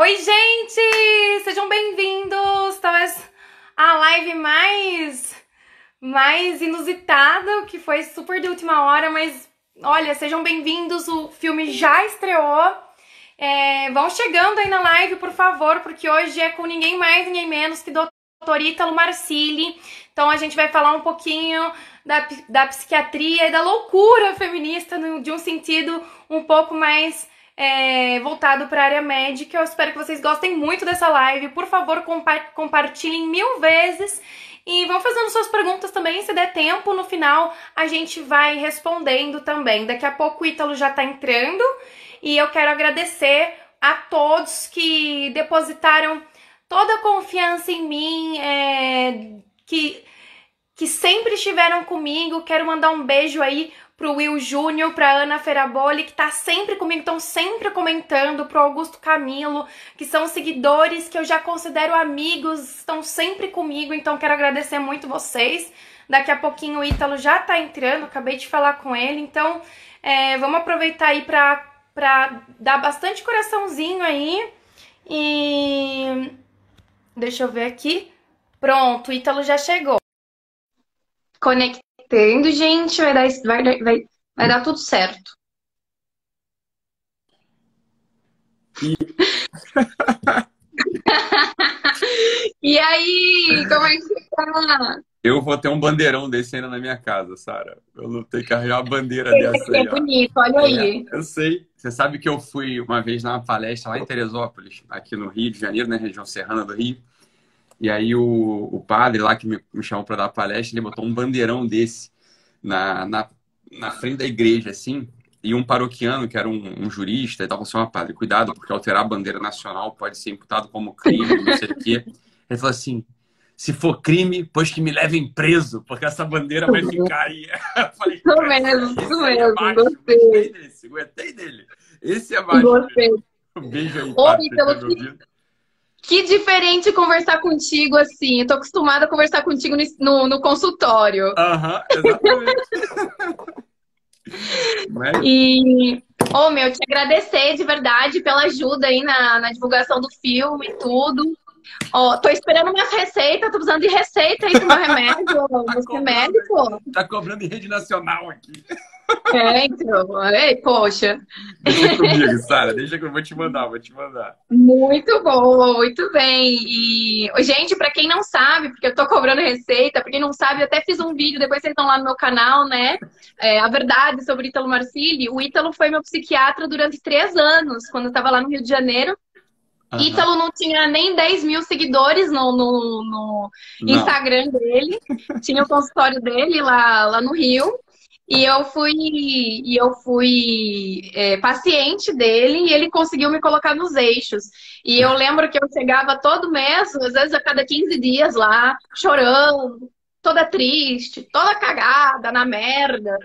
Oi, gente! Sejam bem-vindos! Talvez a live mais mais inusitada, que foi super de última hora, mas olha, sejam bem-vindos. O filme já estreou. É, vão chegando aí na live, por favor, porque hoje é com ninguém mais, ninguém menos que Dr. Ítalo Marcilli. Então a gente vai falar um pouquinho da, da psiquiatria e da loucura feminista de um sentido um pouco mais é, voltado para a área médica. Eu espero que vocês gostem muito dessa live. Por favor, compa compartilhem mil vezes. E vão fazendo suas perguntas também, se der tempo, no final a gente vai respondendo também. Daqui a pouco o Ítalo já está entrando e eu quero agradecer a todos que depositaram toda a confiança em mim, é, que, que sempre estiveram comigo. Quero mandar um beijo aí pro Will Júnior, pra Ana Feraboli, que tá sempre comigo, estão sempre comentando, pro Augusto Camilo, que são seguidores que eu já considero amigos, estão sempre comigo, então quero agradecer muito vocês. Daqui a pouquinho o Ítalo já tá entrando, acabei de falar com ele, então é, vamos aproveitar aí pra, pra dar bastante coraçãozinho aí. E deixa eu ver aqui. Pronto, o Ítalo já chegou. Conectado Entendo, gente, vai dar, vai, vai, vai dar tudo certo. E... e aí, como é que você tá? Eu vou ter um bandeirão desse ainda na minha casa, Sara. Eu não tenho que arranjar uma bandeira dessa aí. É bonito, olha aí. É, eu sei. Você sabe que eu fui uma vez numa palestra lá em Teresópolis, aqui no Rio de Janeiro, na região serrana do Rio. E aí o, o padre lá que me, me chamou para dar palestra, ele botou um bandeirão desse na, na, na frente da igreja, assim, e um paroquiano, que era um, um jurista, e tal, assim, uma padre, cuidado, porque alterar a bandeira nacional pode ser imputado como crime, não sei o quê. Ele falou assim, se for crime, pois que me levem preso, porque essa bandeira vai ficar aí. Eu falei, isso mesmo, isso é mesmo, é gostei. Gostei desse, gostei dele. Esse é mais. Gostei. Um beijo aí, Oi, pelo que, que diferente conversar contigo assim. Eu tô acostumada a conversar contigo no, no consultório. Aham, exatamente. e, ô oh, meu, te agradecer de verdade pela ajuda aí na, na divulgação do filme e tudo. Ó, oh, tô esperando minhas receitas, tô precisando de receita aí do meu remédio. tá Você é médico? Tá cobrando em rede nacional aqui. É, então. Ei, poxa. Deixa comigo, Sara. Deixa que eu vou te mandar, vou te mandar. Muito bom, muito bem. E, gente, para quem não sabe, porque eu tô cobrando receita, pra quem não sabe, eu até fiz um vídeo, depois vocês estão lá no meu canal, né? É, a verdade sobre Ítalo Marcilli. O Ítalo foi meu psiquiatra durante três anos, quando eu tava lá no Rio de Janeiro. Uhum. Ítalo não tinha nem 10 mil seguidores no, no, no Instagram dele. Tinha o consultório dele lá, lá no Rio. E eu fui, e eu fui é, paciente dele e ele conseguiu me colocar nos eixos. E eu lembro que eu chegava todo mês, às vezes a cada 15 dias lá, chorando, toda triste, toda cagada, na merda.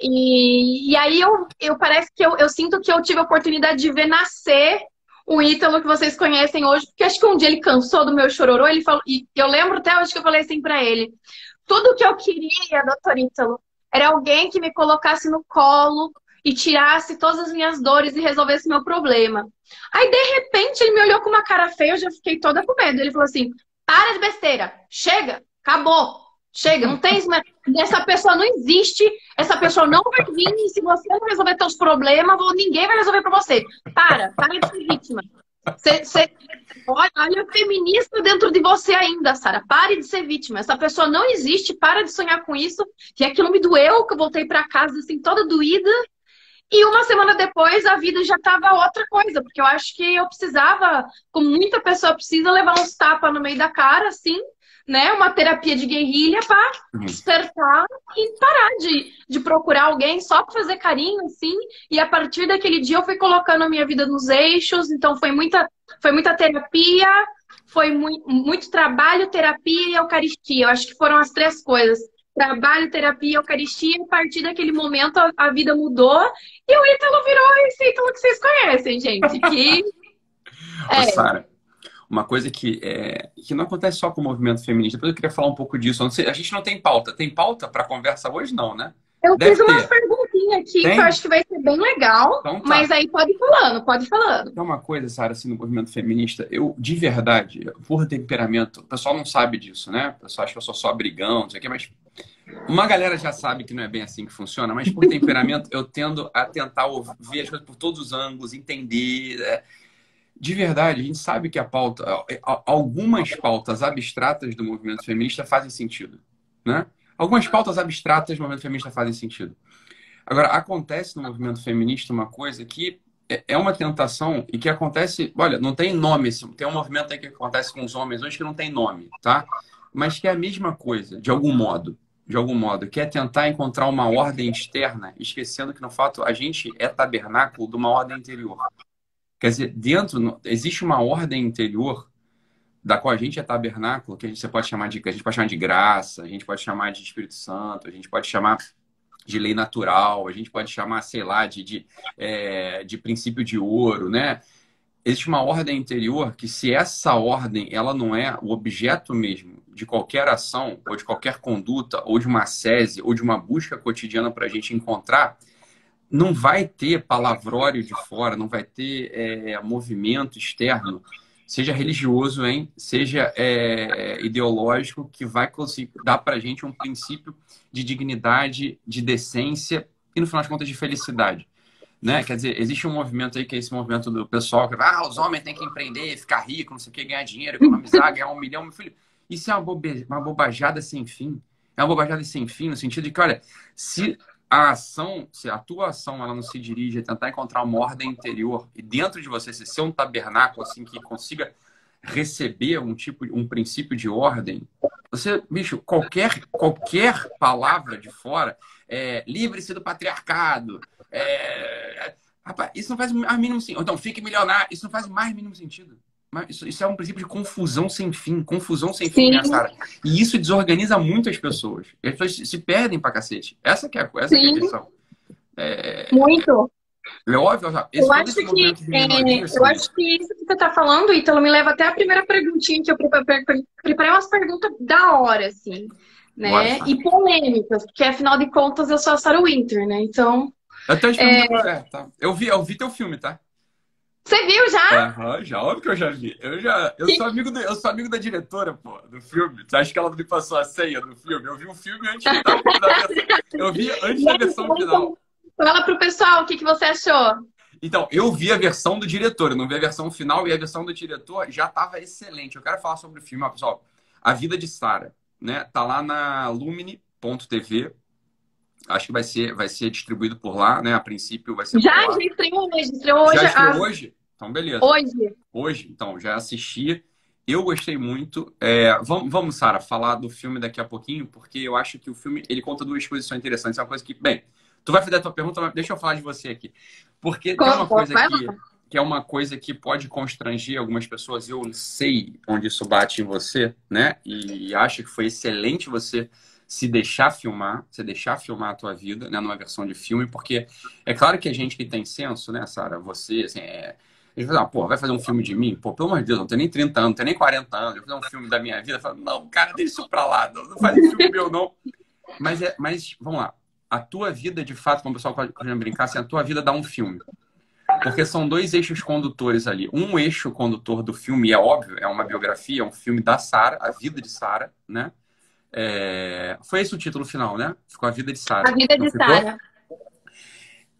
E, e aí eu, eu parece que eu, eu sinto que eu tive a oportunidade de ver nascer o Ítalo que vocês conhecem hoje, porque acho que um dia ele cansou do meu chororô, ele falou, e eu lembro até hoje que eu falei assim para ele, tudo que eu queria, doutor Ítalo, era alguém que me colocasse no colo e tirasse todas as minhas dores e resolvesse meu problema. Aí, de repente, ele me olhou com uma cara feia, eu já fiquei toda com medo. Ele falou assim: para de besteira, chega, acabou, chega, não tem mais. Essa pessoa não existe, essa pessoa não vai vir, e se você não resolver seus problemas, ninguém vai resolver para você. Para, para de ser vítima. Você, você, olha, olha feminista dentro de você ainda, Sara. Pare de ser vítima. Essa pessoa não existe. Para de sonhar com isso. E aquilo me doeu, que eu voltei para casa assim, toda doída. E uma semana depois a vida já estava outra coisa, porque eu acho que eu precisava, como muita pessoa precisa, levar uns tapas no meio da cara, assim, né, uma terapia de guerrilha para uhum. despertar e parar de, de procurar alguém só para fazer carinho, assim. E a partir daquele dia eu fui colocando a minha vida nos eixos, então foi muita, foi muita terapia, foi muito, muito trabalho, terapia e eucaristia. Eu acho que foram as três coisas. Trabalho, terapia e eucaristia. A partir daquele momento a, a vida mudou e o Ítalo virou esse Ítalo que vocês conhecem, gente. Que. é. Sara, uma coisa que, é, que não acontece só com o movimento feminista. Depois eu queria falar um pouco disso. Sei, a gente não tem pauta. Tem pauta para conversa hoje, não, né? Eu Deve fiz umas perguntinha aqui Tem? que eu acho que vai ser bem legal. Então, tá. Mas aí pode ir falando, pode ir falando. Tem uma coisa, Sara, assim, no movimento feminista, eu, de verdade, por temperamento, o pessoal não sabe disso, né? O pessoal acha que eu sou só brigão, não sei o quê, mas uma galera já sabe que não é bem assim que funciona, mas por temperamento eu tendo a tentar ver as coisas por todos os ângulos, entender. É de verdade, a gente sabe que a pauta, algumas pautas abstratas do movimento feminista fazem sentido, né? Algumas pautas abstratas do movimento feminista fazem sentido. Agora, acontece no movimento feminista uma coisa que é, é uma tentação e que acontece, olha, não tem nome, tem um movimento aí que acontece com os homens hoje que não tem nome, tá? Mas que é a mesma coisa, de algum modo, de algum modo, que é tentar encontrar uma ordem externa, esquecendo que no fato a gente é tabernáculo de uma ordem interior. Quer dizer, dentro, existe uma ordem interior da qual a gente é tabernáculo, que a gente você pode chamar de, a gente pode chamar de graça, a gente pode chamar de Espírito Santo, a gente pode chamar de lei natural, a gente pode chamar, sei lá, de, de, é, de princípio de ouro, né? Existe uma ordem interior que, se essa ordem ela não é o objeto mesmo de qualquer ação, ou de qualquer conduta, ou de uma sese, ou de uma busca cotidiana para a gente encontrar, não vai ter palavrório de fora, não vai ter é, movimento externo, seja religioso, hein? seja é, ideológico, que vai conseguir dar para a gente um princípio de dignidade, de decência e, no final de contas, de felicidade. Né? Quer dizer, existe um movimento aí que é esse movimento do pessoal que ah, os homens têm que empreender, ficar rico, não sei o que, ganhar dinheiro, economizar, ganhar um milhão, meu filho. Isso é uma, bobe... uma bobajada sem fim. É uma bobajada sem fim, no sentido de que, olha, se a ação, se a tua ação ela não se dirige a tentar encontrar uma ordem interior e dentro de você se ser um tabernáculo assim que consiga receber um tipo, um princípio de ordem, você, bicho, qualquer qualquer palavra de fora, é, livre-se do patriarcado, é, rapaz, isso não faz mais mínimo sentido. Então, fique milionário, isso não faz mais mínimo sentido. Isso, isso, é um princípio de confusão sem fim, confusão sem fim, né, Sara? E isso desorganiza muito as pessoas. As pessoas se perdem pra cacete. Essa que é, essa que é a questão. É... Muito. É óbvio, eu acho, que, é, eu acho que isso que você está falando, Ítalo, me leva até a primeira perguntinha que eu preparei, umas perguntas da hora, assim, né? E polêmicas, porque afinal de contas eu sou a Sarah Winter, né? Então. Eu, é... é, tá. eu, vi, eu vi teu filme, tá? Você viu já? Aham, já, óbvio que eu já vi. Eu já. Eu sou amigo, do, eu sou amigo da diretora, pô, do filme. Você acha que ela me passou a senha do filme? Eu vi o filme antes da, da versão. Eu vi antes da versão final. Fala pro pessoal o que, que você achou. Então, eu vi a versão do diretor, eu não vi a versão final, e a versão do diretor já estava excelente. Eu quero falar sobre o filme, pessoal. A Vida de Sara, né? Tá lá na lumine.tv. Acho que vai ser, vai ser distribuído por lá, né? A princípio vai ser. Já, já estreou hoje. Estreou hoje. Já estreou hoje? Então, beleza. Hoje. Hoje, então, já assisti. Eu gostei muito. É, vamos, vamos Sara, falar do filme daqui a pouquinho, porque eu acho que o filme ele conta duas coisas que são interessantes. É uma coisa que, bem, tu vai fazer a tua pergunta, mas deixa eu falar de você aqui. Porque tem uma coisa que, que é uma coisa que pode constranger algumas pessoas. Eu sei onde isso bate em você, né? E acho que foi excelente você se deixar filmar, se deixar filmar a tua vida, né, numa versão de filme, porque é claro que a gente que tem senso, né, Sara, você, assim, é, ele fala, pô, vai fazer um filme de mim? Pô, pelo amor de Deus, não tenho nem 30 anos, não tenho nem 40 anos, vou fazer um filme da minha vida. Falo, não, cara, deixa isso pra lá, não, não faz filme meu, não. Mas, é, mas, vamos lá, a tua vida, de fato, como o pessoal pode brincar, assim, a tua vida dá um filme. Porque são dois eixos condutores ali. Um eixo condutor do filme, é óbvio, é uma biografia, é um filme da Sara, a vida de Sara, né? É... Foi esse o título final, né? Ficou a vida de Sara. A vida de Sara.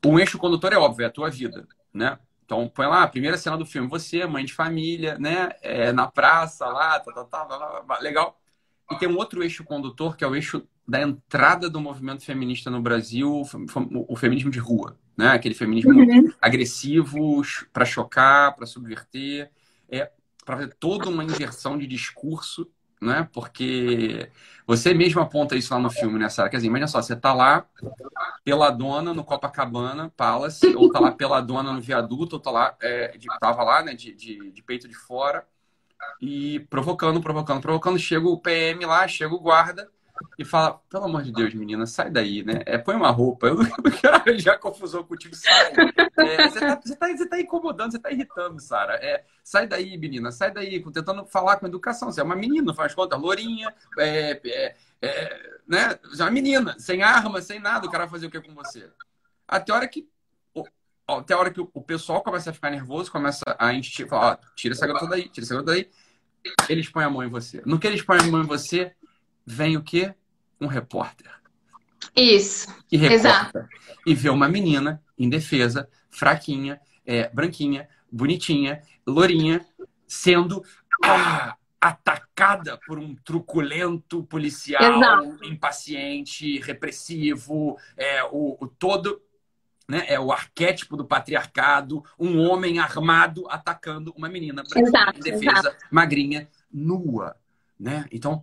Um eixo condutor é óbvio, é a tua vida, né? Então, põe lá, a primeira cena do filme, você, mãe de família, né? É, na praça, lá, tá, tá, tá, tá, legal. E tem um outro eixo condutor, que é o eixo da entrada do movimento feminista no Brasil, o feminismo de rua, né? Aquele feminismo uhum. agressivo para chocar, para subverter, é para fazer toda uma inversão de discurso né? Porque você mesmo aponta isso lá no filme, né, Sara? Quer dizer, imagina só, você tá lá pela dona no Copacabana Palace, ou tá lá pela dona no viaduto, ou tá lá, é, de, tava lá, né, de, de, de peito de fora, e provocando, provocando, provocando, chega o PM lá, chega o guarda, e fala, pelo amor de Deus, menina, sai daí, né? É, põe uma roupa, eu não quero arranjar confusão contigo, sai. É, você, tá, você, tá, você tá incomodando, você tá irritando, Sara. É, sai daí, menina, sai daí, tentando falar com educação. Você é uma menina, faz conta, lourinha, é, é, é, né? Você é uma menina, sem arma, sem nada, o cara vai fazer o que com você? até a hora que até a hora que o pessoal começa a ficar nervoso, começa a encher, ó, tira essa garota daí, tira essa garota daí. Eles põem a mão em você. No que eles põem a mão em você, vem o quê? Um repórter. Isso. Que recorta. Exato. E vê uma menina indefesa, fraquinha, é, branquinha, bonitinha, lourinha, sendo ah, atacada por um truculento policial Exato. impaciente, repressivo, é, o, o todo né? É o arquétipo do patriarcado, um homem armado atacando uma menina exato, indefesa, exato. magrinha, nua, né? Então,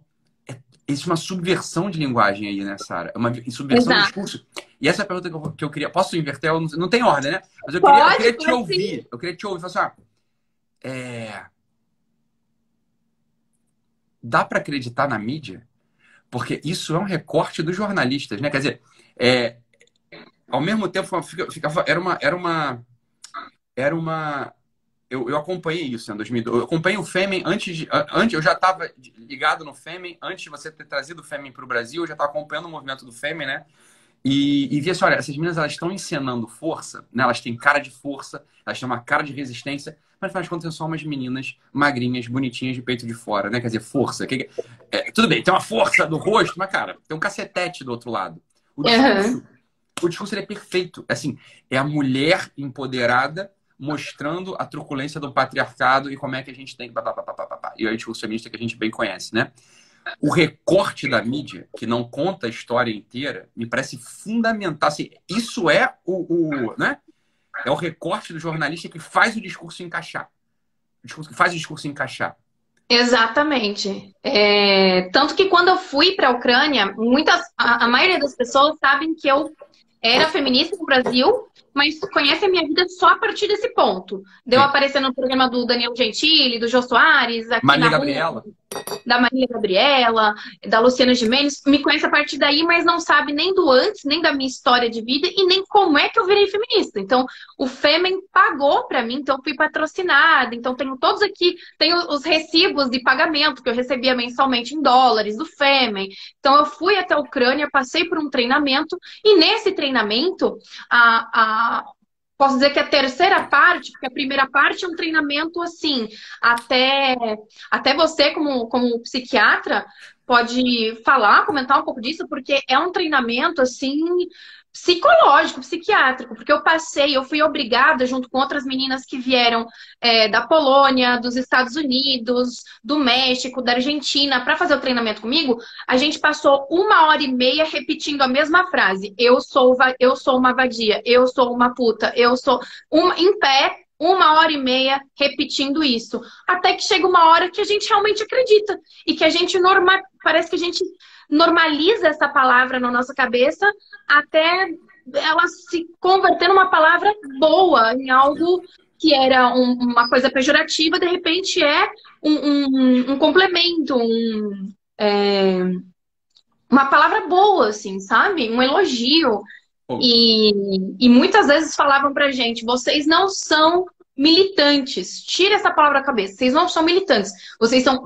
existe uma subversão de linguagem aí, né, Sara? Uma subversão exato. de discurso. E essa é a pergunta que eu, que eu queria... Posso inverter? Não, não, tem ordem, né? Mas eu queria, Pode, eu queria te ouvir. Eu queria te ouvir. Falar assim, ah, é... Dá para acreditar na mídia? Porque isso é um recorte dos jornalistas, né? Quer dizer, é, ao mesmo tempo, ficava, era uma. Era uma, era uma eu, eu acompanhei isso em 2012. Eu acompanhei o Fêmen antes, de, antes eu já estava ligado no Fêmen, antes de você ter trazido o Fêmen para o Brasil, eu já estava acompanhando o movimento do Fêmen, né? E, e vi assim, olha, essas meninas elas estão encenando força, né? elas têm cara de força, elas têm uma cara de resistência, mas afinal de contas são só umas meninas magrinhas, bonitinhas de peito de fora, né? Quer dizer, força. Que, é, tudo bem, tem uma força no rosto, mas cara, tem um cacetete do outro lado. O discurso, uhum o discurso é perfeito. Assim, é a mulher empoderada mostrando a truculência do patriarcado e como é que a gente tem que. E o discurso feminista que a gente bem conhece, né? O recorte da mídia, que não conta a história inteira, me parece fundamental. Assim, isso é o, o, né? É o recorte do jornalista que faz o discurso encaixar. O discurso que faz o discurso encaixar. Exatamente. É, tanto que quando eu fui para a Ucrânia, muitas, a, a, maioria das pessoas sabem que eu era feminista no Brasil, mas conhece a minha vida só a partir desse ponto. Deu Sim. aparecer no programa do Daniel Gentili, do Jô Soares, aqui Maria Gabriela. Da Maria Gabriela, da Luciana Gimenez. Me conhece a partir daí, mas não sabe nem do antes, nem da minha história de vida e nem como é que eu virei feminista. Então, o Fêmen pagou para mim, então fui patrocinada. Então, tenho todos aqui, tenho os recibos de pagamento que eu recebia mensalmente em dólares do Fêmen. Então, eu fui até a Ucrânia, passei por um treinamento e nesse treinamento, a, a posso dizer que a terceira parte, porque a primeira parte é um treinamento assim, até, até você, como, como psiquiatra, pode falar, comentar um pouco disso, porque é um treinamento assim psicológico, psiquiátrico, porque eu passei, eu fui obrigada, junto com outras meninas que vieram é, da Polônia, dos Estados Unidos, do México, da Argentina, para fazer o treinamento comigo, a gente passou uma hora e meia repetindo a mesma frase: eu sou, eu sou uma vadia, eu sou uma puta, eu sou uma em pé. Uma hora e meia repetindo isso. Até que chega uma hora que a gente realmente acredita. E que a gente norma... parece que a gente normaliza essa palavra na nossa cabeça até ela se converter numa palavra boa, em algo que era um, uma coisa pejorativa, de repente é um, um, um complemento, um, é, uma palavra boa, assim, sabe? Um elogio. E, e muitas vezes falavam pra gente: vocês não são militantes. Tira essa palavra da cabeça. Vocês não são militantes. Vocês são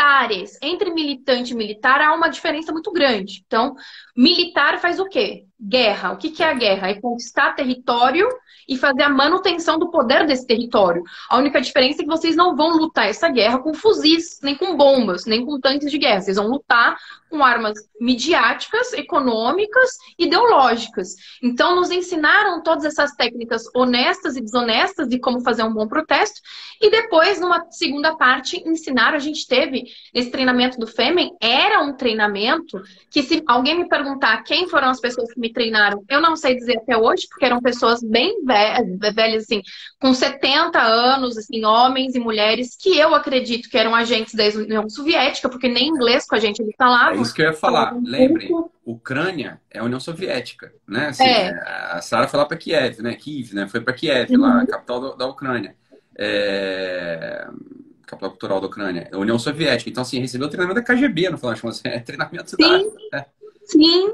militares. Entre militante e militar há uma diferença muito grande. Então, militar faz o quê? Guerra. O que é a guerra? É conquistar território e fazer a manutenção do poder desse território. A única diferença é que vocês não vão lutar essa guerra com fuzis, nem com bombas, nem com tanques de guerra. Vocês vão lutar com armas midiáticas, econômicas, ideológicas. Então, nos ensinaram todas essas técnicas honestas e desonestas de como fazer um bom protesto. E depois, numa segunda parte, ensinaram. A gente teve esse treinamento do FEMEN, era um treinamento que, se alguém me perguntar quem foram as pessoas que me treinaram, eu não sei dizer até hoje, porque eram pessoas bem velhas assim, com 70 anos, assim, homens e mulheres, que eu acredito que eram agentes da União Soviética, porque nem inglês com a gente eles falavam. É isso que eu ia falar. Lembre, Ucrânia é a União Soviética, né? Assim, é. A Sara foi lá para Kiev, né? Kiev, né? Foi para Kiev, uhum. lá, a capital do, da Ucrânia. É capital cultural da Ucrânia, a União Soviética. Então, assim, recebeu treinamento da KGB, no final contas. É treinamento Sim. Da... É. Sim,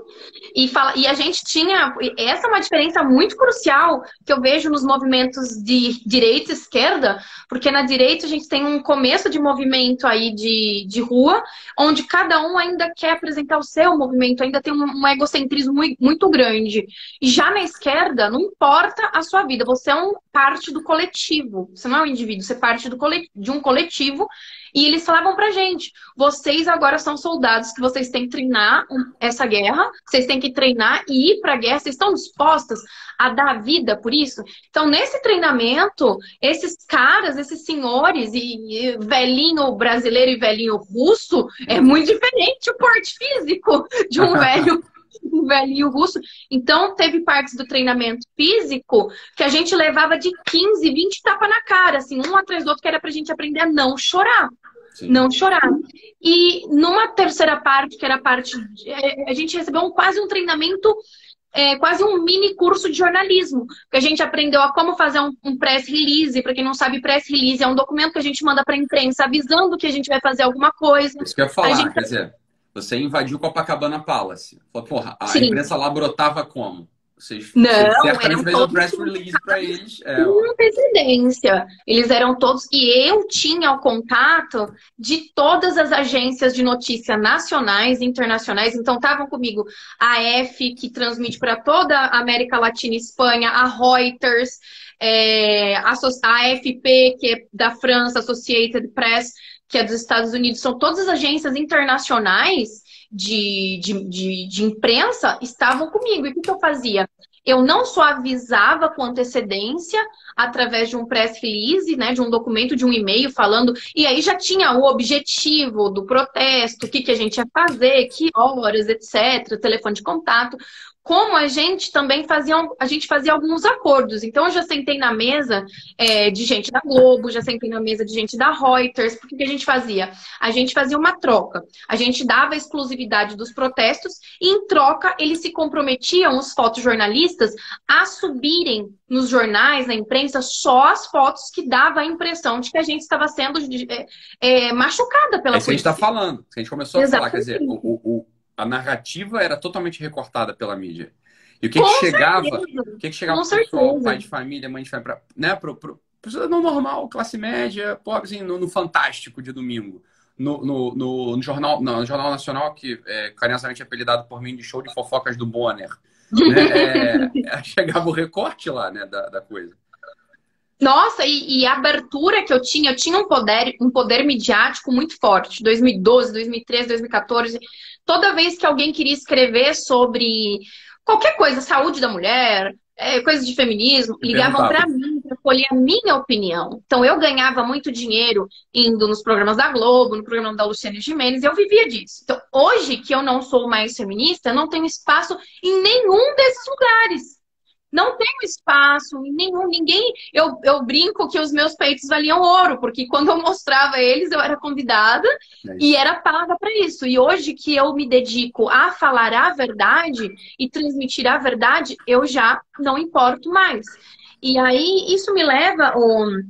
e, fala, e a gente tinha. Essa é uma diferença muito crucial que eu vejo nos movimentos de direita e esquerda, porque na direita a gente tem um começo de movimento aí de, de rua, onde cada um ainda quer apresentar o seu movimento, ainda tem um, um egocentrismo muito, grande. E já na esquerda, não importa a sua vida, você é um parte do coletivo, você não é um indivíduo, você é parte do, de um coletivo e eles falavam pra gente: vocês agora são soldados que vocês têm que treinar essa guerra, vocês têm que treinar e ir pra guerra, vocês estão dispostas a dar vida por isso? Então, nesse treinamento, esses caras, esses senhores, e, e velhinho brasileiro e velhinho russo, é muito diferente o porte físico de um velho um velhinho russo. Então, teve partes do treinamento físico que a gente levava de 15, 20 tapas na cara, assim, um atrás do outro, que era pra gente aprender a não chorar. Sim. Não chorar. E numa terceira parte, que era a parte. De, é, a gente recebeu um, quase um treinamento é, quase um mini curso de jornalismo, que a gente aprendeu a como fazer um, um press release. Para quem não sabe, press release é um documento que a gente manda para a imprensa avisando que a gente vai fazer alguma coisa. Isso que eu ia falar, gente... quer dizer, você invadiu Copacabana Palace. Falou, porra, a Sim. imprensa lá brotava como? Vocês, não, vocês eram fez um press release para eles. É, uma residência. Eles eram todos. E eu tinha o contato de todas as agências de notícia nacionais e internacionais. Então, estavam comigo a F, que transmite para toda a América Latina e Espanha, a Reuters, é, a, a AFP, que é da França, Associated Press que é dos Estados Unidos, são todas as agências internacionais de, de, de, de imprensa, estavam comigo. E o que, que eu fazia? Eu não só avisava com antecedência, através de um press release, né, de um documento, de um e-mail falando, e aí já tinha o objetivo do protesto, o que, que a gente ia fazer, que horas, etc., telefone de contato como a gente também fazia, a gente fazia alguns acordos. Então, eu já sentei na mesa é, de gente da Globo, já sentei na mesa de gente da Reuters. Porque que a gente fazia? A gente fazia uma troca. A gente dava a exclusividade dos protestos e, em troca, eles se comprometiam, os fotojornalistas, a subirem nos jornais, na imprensa, só as fotos que dava a impressão de que a gente estava sendo é, é, machucada pela é isso que a gente está falando. A gente começou a falar, quer dizer, o, o a narrativa era totalmente recortada pela mídia. E o que, que chegava, o que, que chegava pro pessoal, pai de família, mãe de família, pra, né, pro, pro, pro cidadão normal, classe média, pobre, assim, no, no Fantástico de domingo. No, no, no, no jornal, no Jornal Nacional, que é carinhosamente apelidado por mim de show de fofocas do Bonner. Né? É, chegava o recorte lá, né, da, da coisa. Nossa, e, e, a abertura que eu tinha, eu tinha um poder, um poder midiático muito forte. 2012, 2013, 2014. Toda vez que alguém queria escrever sobre qualquer coisa, saúde da mulher, é, coisas de feminismo, ligavam para mim para colher a minha opinião. Então eu ganhava muito dinheiro indo nos programas da Globo, no programa da Luciane Gimenez, e eu vivia disso. Então hoje que eu não sou mais feminista, eu não tenho espaço em nenhum desses lugares não tenho espaço nenhum, ninguém. Eu, eu brinco que os meus peitos valiam ouro, porque quando eu mostrava eles, eu era convidada é e era paga para isso. E hoje que eu me dedico a falar a verdade e transmitir a verdade, eu já não importo mais. E aí, isso me leva, o,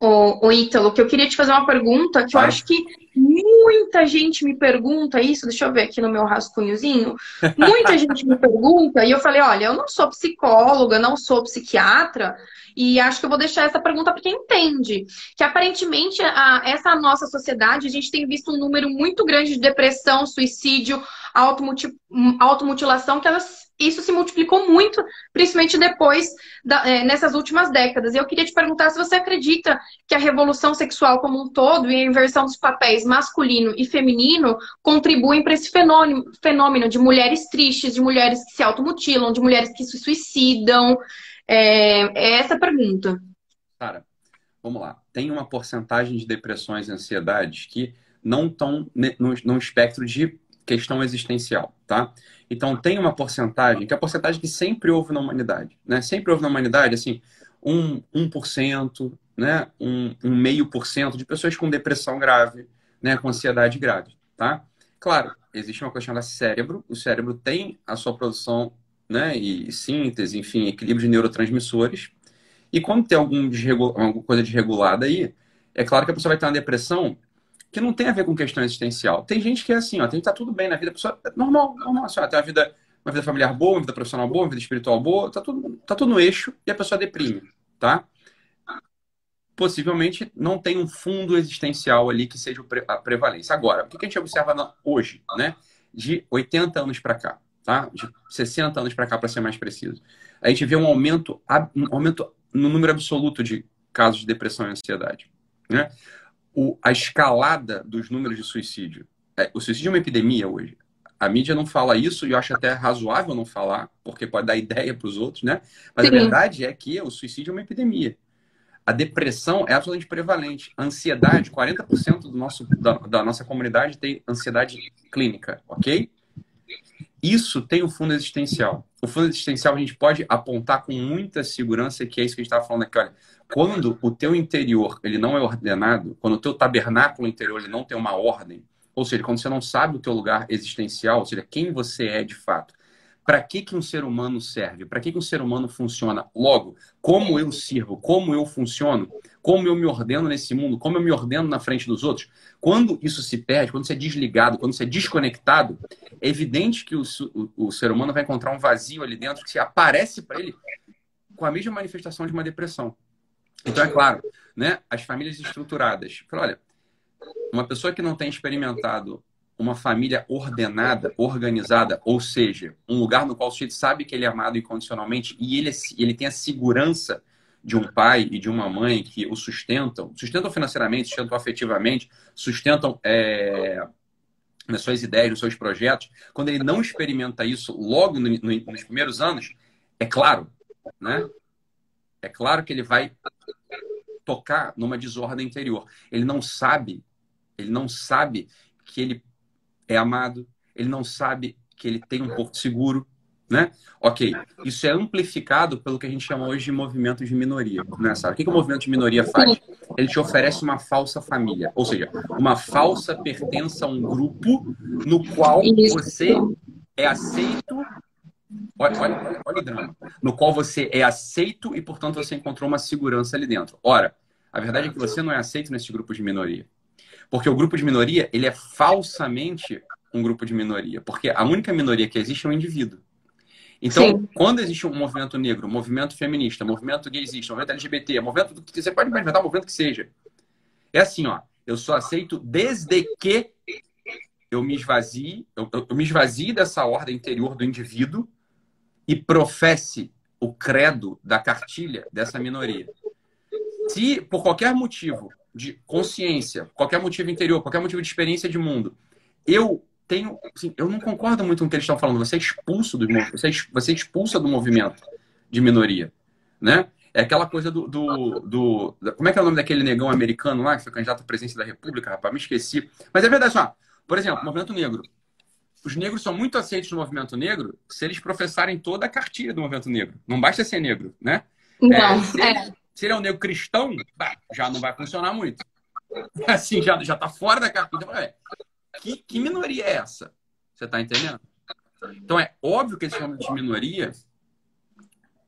o, o Ítalo, que eu queria te fazer uma pergunta que eu acho que Muita gente me pergunta isso, deixa eu ver aqui no meu rascunhozinho. Muita gente me pergunta, e eu falei: olha, eu não sou psicóloga, não sou psiquiatra, e acho que eu vou deixar essa pergunta para quem entende. Que aparentemente, a, essa nossa sociedade, a gente tem visto um número muito grande de depressão, suicídio, automutilação, que elas isso se multiplicou muito, principalmente depois, da, é, nessas últimas décadas. E eu queria te perguntar se você acredita que a revolução sexual como um todo e a inversão dos papéis masculino e feminino contribuem para esse fenômeno, fenômeno de mulheres tristes, de mulheres que se automutilam, de mulheres que se suicidam. É, é essa a pergunta. Cara, vamos lá. Tem uma porcentagem de depressões e ansiedades que não estão no, no espectro de questão existencial, tá? Então, tem uma porcentagem, que é a porcentagem que sempre houve na humanidade, né? Sempre houve na humanidade, assim, um, 1%, né? Um, um meio por cento de pessoas com depressão grave, né? Com ansiedade grave, tá? Claro, existe uma questão da cérebro. O cérebro tem a sua produção, né? E síntese, enfim, equilíbrio de neurotransmissores. E quando tem algum desregul... alguma coisa desregulada aí, é claro que a pessoa vai ter uma depressão que não tem a ver com questão existencial. Tem gente que é assim, ó, tem que estar tá tudo bem na vida, a pessoa é normal, normal, assim, ó, tem uma vida, uma vida familiar boa, uma vida profissional boa, uma vida espiritual boa, tá tudo, tá tudo no eixo e a pessoa deprime, tá? Possivelmente não tem um fundo existencial ali que seja a prevalência. Agora, o que a gente observa hoje, né? De 80 anos para cá, tá? De 60 anos para cá, para ser mais preciso. A gente vê um aumento, um aumento no número absoluto de casos de depressão e ansiedade. Né? O, a escalada dos números de suicídio. É, o suicídio é uma epidemia hoje. A mídia não fala isso e eu acho até razoável não falar, porque pode dar ideia para os outros, né? Mas Sim. a verdade é que o suicídio é uma epidemia. A depressão é absolutamente prevalente. A ansiedade, 40% do nosso, da, da nossa comunidade tem ansiedade clínica, ok? Isso tem um fundo existencial. O fundo existencial a gente pode apontar com muita segurança que é isso que a gente estava falando aqui. Olha, quando o teu interior ele não é ordenado, quando o teu tabernáculo interior ele não tem uma ordem, ou seja, quando você não sabe o teu lugar existencial, ou seja, quem você é de fato, para que, que um ser humano serve? Para que, que um ser humano funciona? Logo, como eu sirvo? Como eu funciono? Como eu me ordeno nesse mundo? Como eu me ordeno na frente dos outros? Quando isso se perde, quando você é desligado, quando você é desconectado, é evidente que o, o, o ser humano vai encontrar um vazio ali dentro que se aparece para ele com a mesma manifestação de uma depressão. Então, é claro, né, as famílias estruturadas. Olha, uma pessoa que não tem experimentado uma família ordenada, organizada, ou seja, um lugar no qual o sujeito sabe que ele é amado incondicionalmente e ele, ele tem a segurança de um pai e de uma mãe que o sustentam, sustentam financeiramente, sustentam afetivamente, sustentam é, nas suas ideias, nos seus projetos. Quando ele não experimenta isso logo no, no, nos primeiros anos, é claro, né? É claro que ele vai tocar numa desordem interior. Ele não sabe, ele não sabe que ele é amado, ele não sabe que ele tem um porto seguro, né? Ok, isso é amplificado pelo que a gente chama hoje de movimento de minoria, né, sabe? O que, que o movimento de minoria faz? Ele te oferece uma falsa família, ou seja, uma falsa pertença a um grupo no qual você é aceito Olha, olha, olha, o drama. No qual você é aceito e, portanto, você encontrou uma segurança ali dentro. Ora, a verdade é que você não é aceito nesse grupo de minoria. Porque o grupo de minoria, ele é falsamente um grupo de minoria. Porque a única minoria que existe é o indivíduo. Então, Sim. quando existe um movimento negro, um movimento feminista, um movimento gaysista, um movimento LGBT, um movimento do que você pode inventar um movimento que seja. É assim, ó. Eu só aceito desde que eu me esvazie, eu, eu me esvazie dessa ordem interior do indivíduo e professe o credo da cartilha dessa minoria. Se por qualquer motivo de consciência, qualquer motivo interior, qualquer motivo de experiência de mundo, eu tenho, assim, eu não concordo muito com o que eles estão falando. Você é expulso do você, é você é expulsa do movimento de minoria, né? É aquela coisa do, do, do, Como é que é o nome daquele negão americano lá, que foi candidato à presidência da República, rapaz? Me esqueci. Mas é verdade, só. Por exemplo, movimento negro. Os negros são muito aceitos no movimento negro se eles professarem toda a cartilha do movimento negro. Não basta ser negro, né? Não, é, se, é. Se ele é um negro cristão, bah, já não vai funcionar muito. Assim, já, já tá fora da cartilha. É, que, que minoria é essa? Você tá entendendo? Então é óbvio que esses momentos de minoria,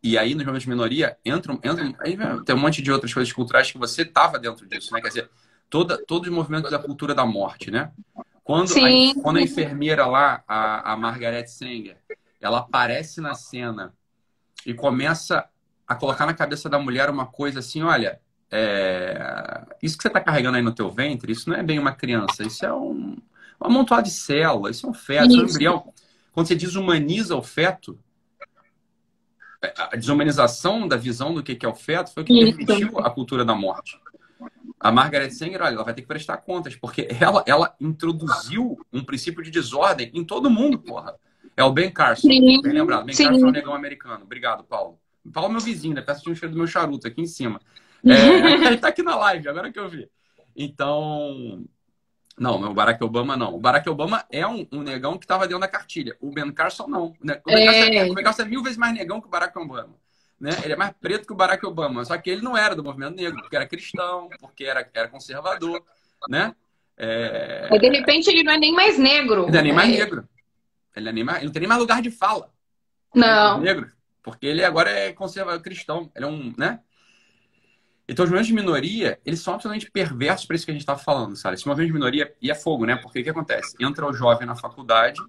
e aí nos momentos de minoria entram, entram aí tem um monte de outras coisas culturais que você tava dentro disso, né? Quer dizer, toda, todos os movimentos da cultura da morte, né? Quando, a, quando a enfermeira lá, a, a Margaret Sanger, ela aparece na cena e começa a colocar na cabeça da mulher uma coisa assim, olha, é... isso que você está carregando aí no teu ventre, isso não é bem uma criança, isso é um, um amontoado de células, isso é um feto, isso. é um embrião. Quando você desumaniza o feto, a desumanização da visão do que é o feto foi o que permitiu a cultura da morte. A Margaret Sanger, olha, ela vai ter que prestar contas, porque ela, ela introduziu um princípio de desordem em todo mundo, porra. É o Ben Carson, Sim. bem lembrado. Ben Sim. Carson é um negão americano. Obrigado, Paulo. É meu vizinho, né? Peço um cheiro do meu charuto aqui em cima. É, ele tá aqui na live, agora que eu vi. Então. Não, o Barack Obama não. O Barack Obama é um, um negão que estava dentro da cartilha. O Ben Carson não. O Ben, é... Carson, é, o ben Carson é mil vezes mais negão que o Barack Obama. Né? Ele é mais preto que o Barack Obama. Só que ele não era do movimento negro, porque era cristão, porque era, era conservador. Né? É... de repente ele não é nem mais negro. Ele não é nem mais negro. Ele, é nem mais, ele não tem nem mais lugar de fala. Não. Negro. Porque ele agora é conservador cristão. Ele é um, né? Então, os movimentos de minoria, eles são absolutamente perversos para isso que a gente está falando, sabe? Esse movimento de minoria, e é fogo, né? Porque o que acontece? Entra o jovem na faculdade,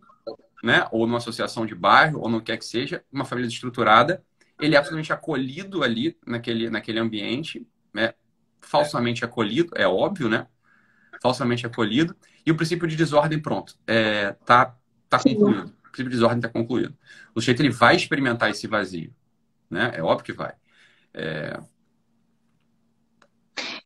né? Ou numa associação de bairro, ou no que quer que seja, uma família estruturada, ele é absolutamente acolhido ali naquele, naquele ambiente, né? Falsamente acolhido, é óbvio, né? Falsamente acolhido. E o princípio de desordem, pronto, é, tá, tá concluído. Princípio de desordem está concluído. O sujeito ele vai experimentar esse vazio, né? É óbvio que vai. É,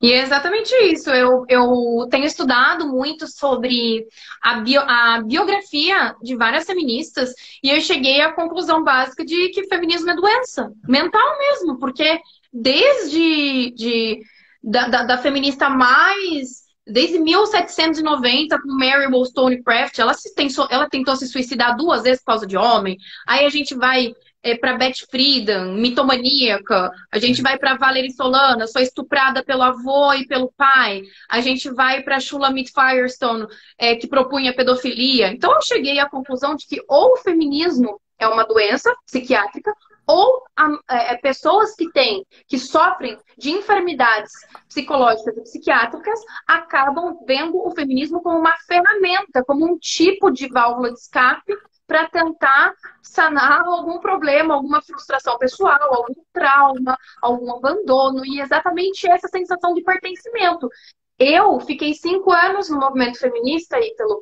e é exatamente isso. Eu, eu tenho estudado muito sobre a, bio, a biografia de várias feministas e eu cheguei à conclusão básica de que feminismo é doença mental mesmo, porque desde de, da, da, da feminista mais desde 1790, com Mary Wollstonecraft, ela, se tentou, ela tentou se suicidar duas vezes por causa de homem. Aí a gente vai é, para Beth Friedan, mitomaníaca. A gente vai para Valerie Solana, sou estuprada pelo avô e pelo pai. A gente vai para Shulamit Firestone, é, que propunha pedofilia. Então eu cheguei à conclusão de que ou o feminismo é uma doença psiquiátrica ou é, é, pessoas que têm, que sofrem de enfermidades psicológicas e psiquiátricas, acabam vendo o feminismo como uma ferramenta, como um tipo de válvula de escape para tentar sanar algum problema, alguma frustração pessoal, algum trauma, algum abandono, e exatamente essa sensação de pertencimento. Eu fiquei cinco anos no movimento feminista, Ítalo,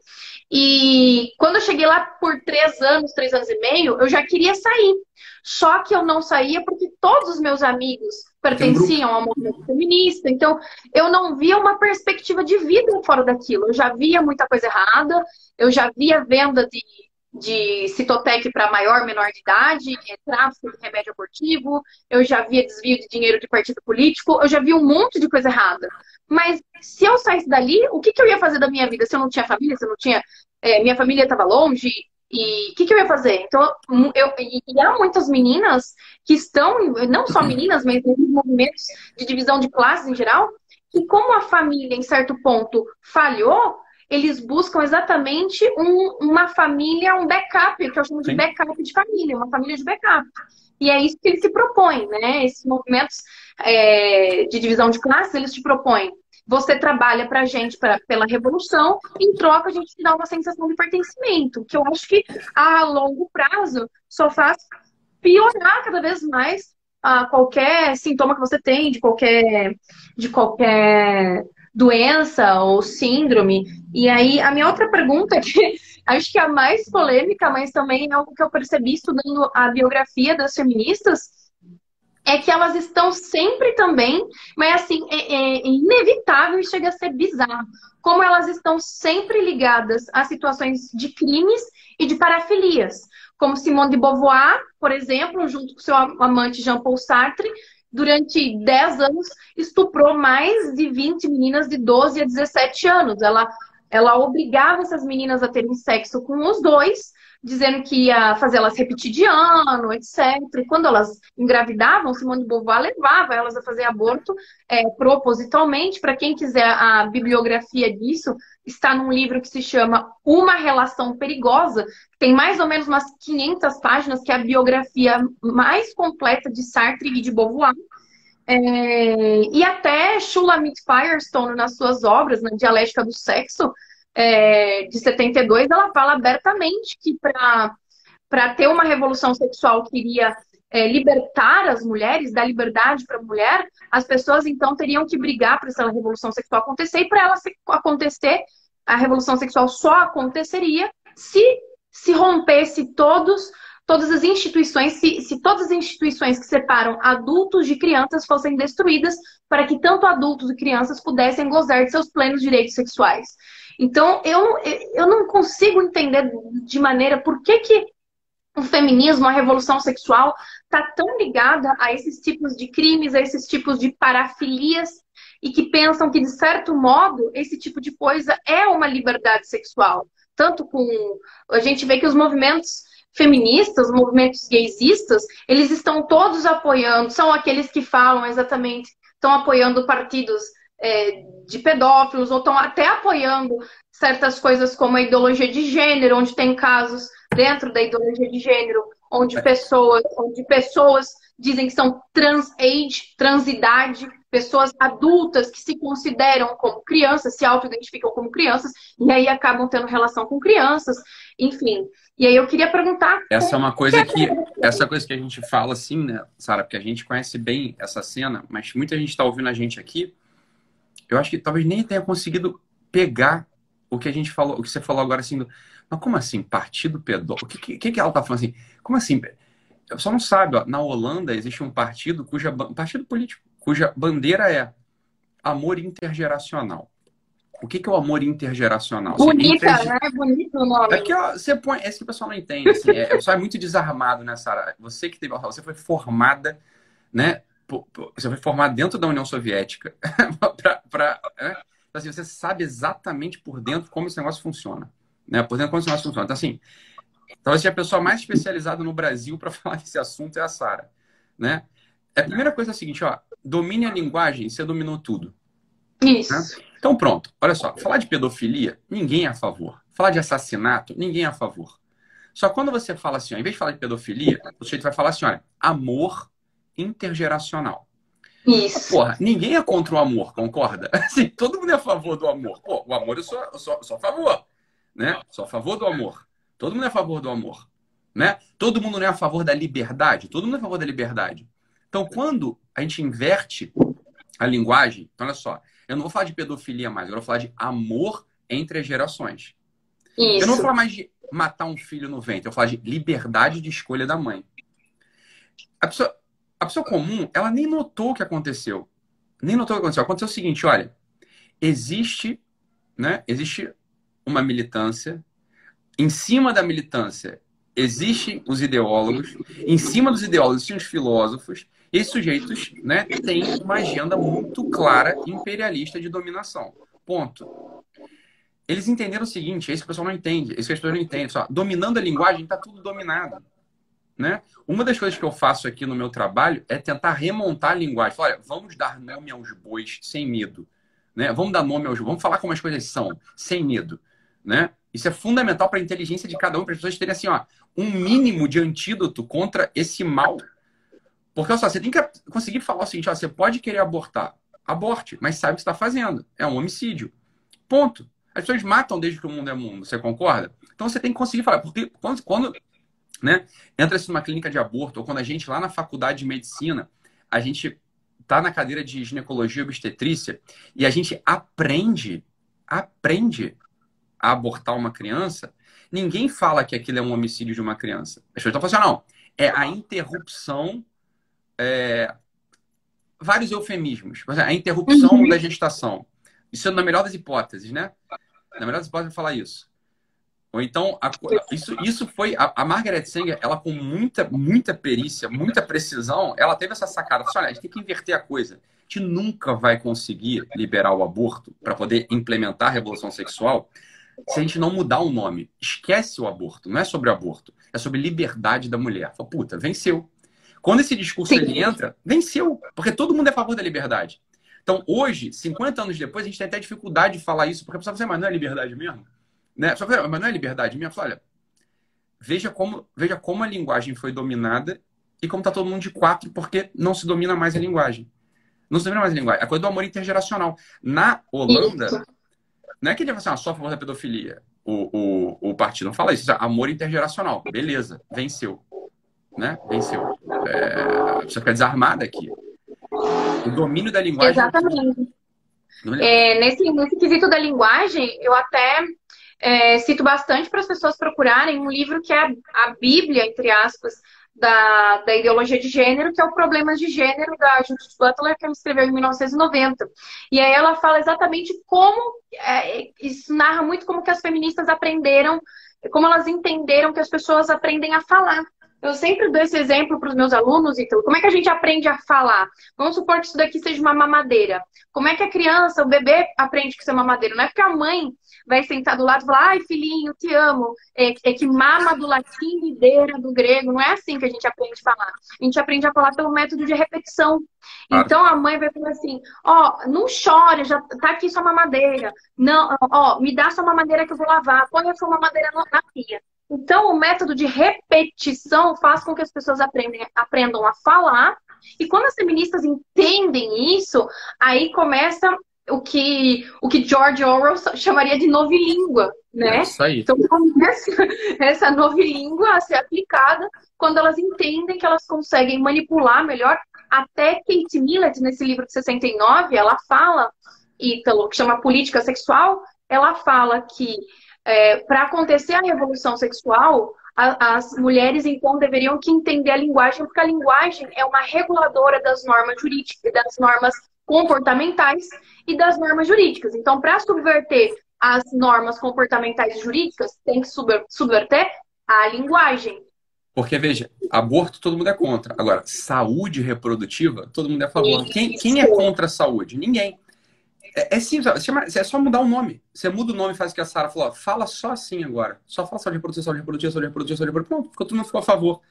e quando eu cheguei lá por três anos, três anos e meio, eu já queria sair. Só que eu não saía porque todos os meus amigos pertenciam ao movimento feminista, então eu não via uma perspectiva de vida fora daquilo. Eu já via muita coisa errada, eu já via venda de de citotec para maior, menor de idade, é, tráfico de remédio abortivo, eu já via desvio de dinheiro de partido político, eu já vi um monte de coisa errada. Mas se eu saísse dali, o que, que eu ia fazer da minha vida? Se eu não tinha família, se eu não tinha. É, minha família estava longe, e o que, que, eu ia fazer? Então, eu, e há muitas meninas que estão, não só meninas, mas em movimentos de divisão de classes em geral, que como a família, em certo ponto, falhou, eles buscam exatamente um, uma família, um backup, que eu chamo de Sim. backup de família, uma família de backup. E é isso que eles se propõem, né? Esses movimentos é, de divisão de classes, eles te propõem. Você trabalha pra gente pra, pela revolução, em troca a gente te dá uma sensação de pertencimento, que eu acho que a longo prazo só faz piorar cada vez mais a qualquer sintoma que você tem, de qualquer, de qualquer doença ou síndrome. E aí, a minha outra pergunta, que acho que é a mais polêmica, mas também é algo que eu percebi estudando a biografia das feministas, é que elas estão sempre também, mas assim, é, é inevitável e chega a ser bizarro, como elas estão sempre ligadas a situações de crimes e de parafilias. Como Simone de Beauvoir, por exemplo, junto com seu amante Jean-Paul Sartre, durante 10 anos, estuprou mais de 20 meninas de 12 a 17 anos. Ela, ela obrigava essas meninas a terem sexo com os dois, dizendo que ia fazer elas repetir de ano, etc. E quando elas engravidavam, Simone de Beauvoir levava elas a fazer aborto é, propositalmente. Para quem quiser a bibliografia disso, está num livro que se chama Uma Relação Perigosa. Tem mais ou menos umas 500 páginas, que é a biografia mais completa de Sartre e de Beauvoir. É, e até Shulamit Firestone, nas suas obras, na Dialética do Sexo, é, de 72, ela fala abertamente que para ter uma revolução sexual que iria é, libertar as mulheres, dar liberdade para a mulher, as pessoas então teriam que brigar para essa revolução sexual acontecer, e para ela acontecer, a revolução sexual só aconteceria se se rompesse todos todas as instituições, se, se todas as instituições que separam adultos de crianças fossem destruídas, para que tanto adultos e crianças pudessem gozar de seus plenos direitos sexuais. Então, eu, eu não consigo entender de maneira por que, que o feminismo, a revolução sexual, está tão ligada a esses tipos de crimes, a esses tipos de parafilias, e que pensam que, de certo modo, esse tipo de coisa é uma liberdade sexual. Tanto com. A gente vê que os movimentos feministas, os movimentos gaysistas, eles estão todos apoiando, são aqueles que falam exatamente, estão apoiando partidos é, de pedófilos, ou estão até apoiando certas coisas como a ideologia de gênero, onde tem casos dentro da ideologia de gênero, onde é. pessoas, onde pessoas dizem que são trans-age, transidade, pessoas adultas que se consideram como crianças, se auto-identificam como crianças, e aí acabam tendo relação com crianças, enfim. E aí eu queria perguntar. Essa é uma coisa que. Essa coisa que a gente fala assim, né, Sara, porque a gente conhece bem essa cena, mas muita gente está ouvindo a gente aqui. Eu acho que talvez nem tenha conseguido pegar o que a gente falou, o que você falou agora assim. Do, mas como assim, partido pedófilo? O que, que, que ela tá falando assim? Como assim? Eu só não sabe, ó, na Holanda existe um partido cuja um partido político cuja bandeira é amor intergeracional. O que, que é o amor intergeracional? Bonita, interge... né? Bonito o nome. É que ó, você põe, é que o pessoal não entende. Assim, é, o pessoal é muito desarmado nessa área. Você que teve, você foi formada, né? Você foi formada dentro da União Soviética. pra, pra, né? Então, assim, você sabe exatamente por dentro como esse negócio funciona. Né? Por dentro como esse negócio funciona. Então, assim, talvez a pessoa mais especializada no Brasil para falar desse assunto é a Sara. Né? É, a primeira coisa é a seguinte, ó, domine a linguagem, você dominou tudo. Isso. Né? Então pronto, olha só, falar de pedofilia, ninguém é a favor. Falar de assassinato, ninguém é a favor. Só quando você fala assim, ó, em vez de falar de pedofilia, o sujeito vai falar assim, olha, amor intergeracional. Isso. Porra, ninguém é contra o amor, concorda? Assim, todo mundo é a favor do amor. Pô, o amor eu sou, eu sou, sou a favor, né? Sou a favor do amor. Todo mundo é a favor do amor, né? Todo mundo não é a favor da liberdade. Todo mundo é a favor da liberdade. Então, quando a gente inverte a linguagem, então olha só, eu não vou falar de pedofilia mais, eu vou falar de amor entre as gerações. Isso. Eu não vou falar mais de matar um filho no ventre, eu vou falar de liberdade de escolha da mãe. A pessoa, a pessoa comum, ela nem notou o que aconteceu. Nem notou o que aconteceu. Aconteceu o seguinte, olha, existe, né, existe uma militância, em cima da militância existem os ideólogos, em cima dos ideólogos existem os filósofos, esses sujeitos né, têm uma agenda muito clara imperialista de dominação. Ponto. Eles entenderam o seguinte, é que o pessoal não entende, é isso que as pessoas não entendem. Só, dominando a linguagem, está tudo dominado. Né? Uma das coisas que eu faço aqui no meu trabalho é tentar remontar a linguagem. Olha, vamos dar nome aos bois sem medo. Né? Vamos dar nome aos vamos falar como as coisas são, sem medo. Né? Isso é fundamental para a inteligência de cada um, para as pessoas terem assim, ó, um mínimo de antídoto contra esse mal porque olha só, você tem que conseguir falar o seguinte: ó, você pode querer abortar. Aborte, mas sabe o que está fazendo. É um homicídio. Ponto. As pessoas matam desde que o mundo é mundo, você concorda? Então você tem que conseguir falar. Porque quando, quando né, entra-se numa clínica de aborto, ou quando a gente lá na faculdade de medicina, a gente está na cadeira de ginecologia e obstetrícia, e a gente aprende, aprende a abortar uma criança, ninguém fala que aquilo é um homicídio de uma criança. As pessoas estão falando assim, não, é a interrupção é, vários eufemismos. A interrupção uhum. da gestação. Isso é na melhor das hipóteses, né? Na melhor das hipóteses, falar isso. Ou então, a, isso, isso foi. A, a, Margaret Sanger, ela com muita, muita perícia, muita precisão, ela teve essa sacada. Assim, olha, a gente tem que inverter a coisa. A gente nunca vai conseguir liberar o aborto para poder implementar a revolução sexual se a gente não mudar o nome. Esquece o aborto. Não é sobre aborto. É sobre liberdade da mulher. Fala, puta, venceu. Quando esse discurso ele entra, venceu, porque todo mundo é a favor da liberdade. Então, hoje, 50 anos depois, a gente tem até dificuldade de falar isso, porque a pessoa fala assim, mas não é liberdade mesmo? Né? Só mas não é liberdade mesmo? Fala, olha, veja como, veja como a linguagem foi dominada e como está todo mundo de quatro, porque não se domina mais a linguagem. Não se domina mais a linguagem. A coisa do amor intergeracional. Na Holanda, isso. não é que ele vai assim, ah, só a favor da pedofilia. O, o, o partido não fala isso. É amor intergeracional. Beleza, venceu né? Venceu. É, você fica desarmada aqui. O domínio da linguagem. Exatamente. É, nesse, nesse quesito da linguagem, eu até é, cito bastante para as pessoas procurarem um livro que é a Bíblia, entre aspas, da, da ideologia de gênero, que é o Problemas de Gênero, da Judith Butler, que ela escreveu em 1990. E aí ela fala exatamente como, é, isso narra muito como que as feministas aprenderam, como elas entenderam que as pessoas aprendem a falar. Eu sempre dou esse exemplo para os meus alunos, então, como é que a gente aprende a falar? Vamos supor que isso daqui seja uma mamadeira. Como é que a criança, o bebê, aprende que isso é mamadeira? Não é porque a mãe vai sentar do lado e falar, ai, filhinho, te amo. É, é que mama do latim, videira do grego. Não é assim que a gente aprende a falar. A gente aprende a falar pelo método de repetição. Então a mãe vai falar assim: ó, oh, não chore, já tá aqui sua mamadeira. Não, ó, me dá sua mamadeira que eu vou lavar. Põe a sua mamadeira na pia. Então, o método de repetição faz com que as pessoas aprendem, aprendam a falar E quando as feministas entendem isso, aí começa o que, o que George Orwell chamaria de novilíngua, né? É isso aí. Então começa essa novilíngua a ser aplicada quando elas entendem que elas conseguem manipular melhor. Até Kate Millett, nesse livro de 69, ela fala, Ítalo, que chama Política Sexual, ela fala que é, para acontecer a revolução sexual, a, as mulheres então deveriam que entender a linguagem, porque a linguagem é uma reguladora das normas jurídicas, das normas comportamentais e das normas jurídicas. Então, para subverter as normas comportamentais e jurídicas, tem que subverter a linguagem. Porque, veja, aborto todo mundo é contra. Agora, saúde reprodutiva, todo mundo é a favor. Quem, quem, é contra a saúde? Ninguém. É, é simples, é só mudar o nome. Você muda o nome e faz o que a Sara falou. Fala só assim agora. Só fala saúde reprodutiva, saúde reprodutiva, saúde reprodutiva, saúde reprodutiva. Pronto, todo mundo ficou a favor.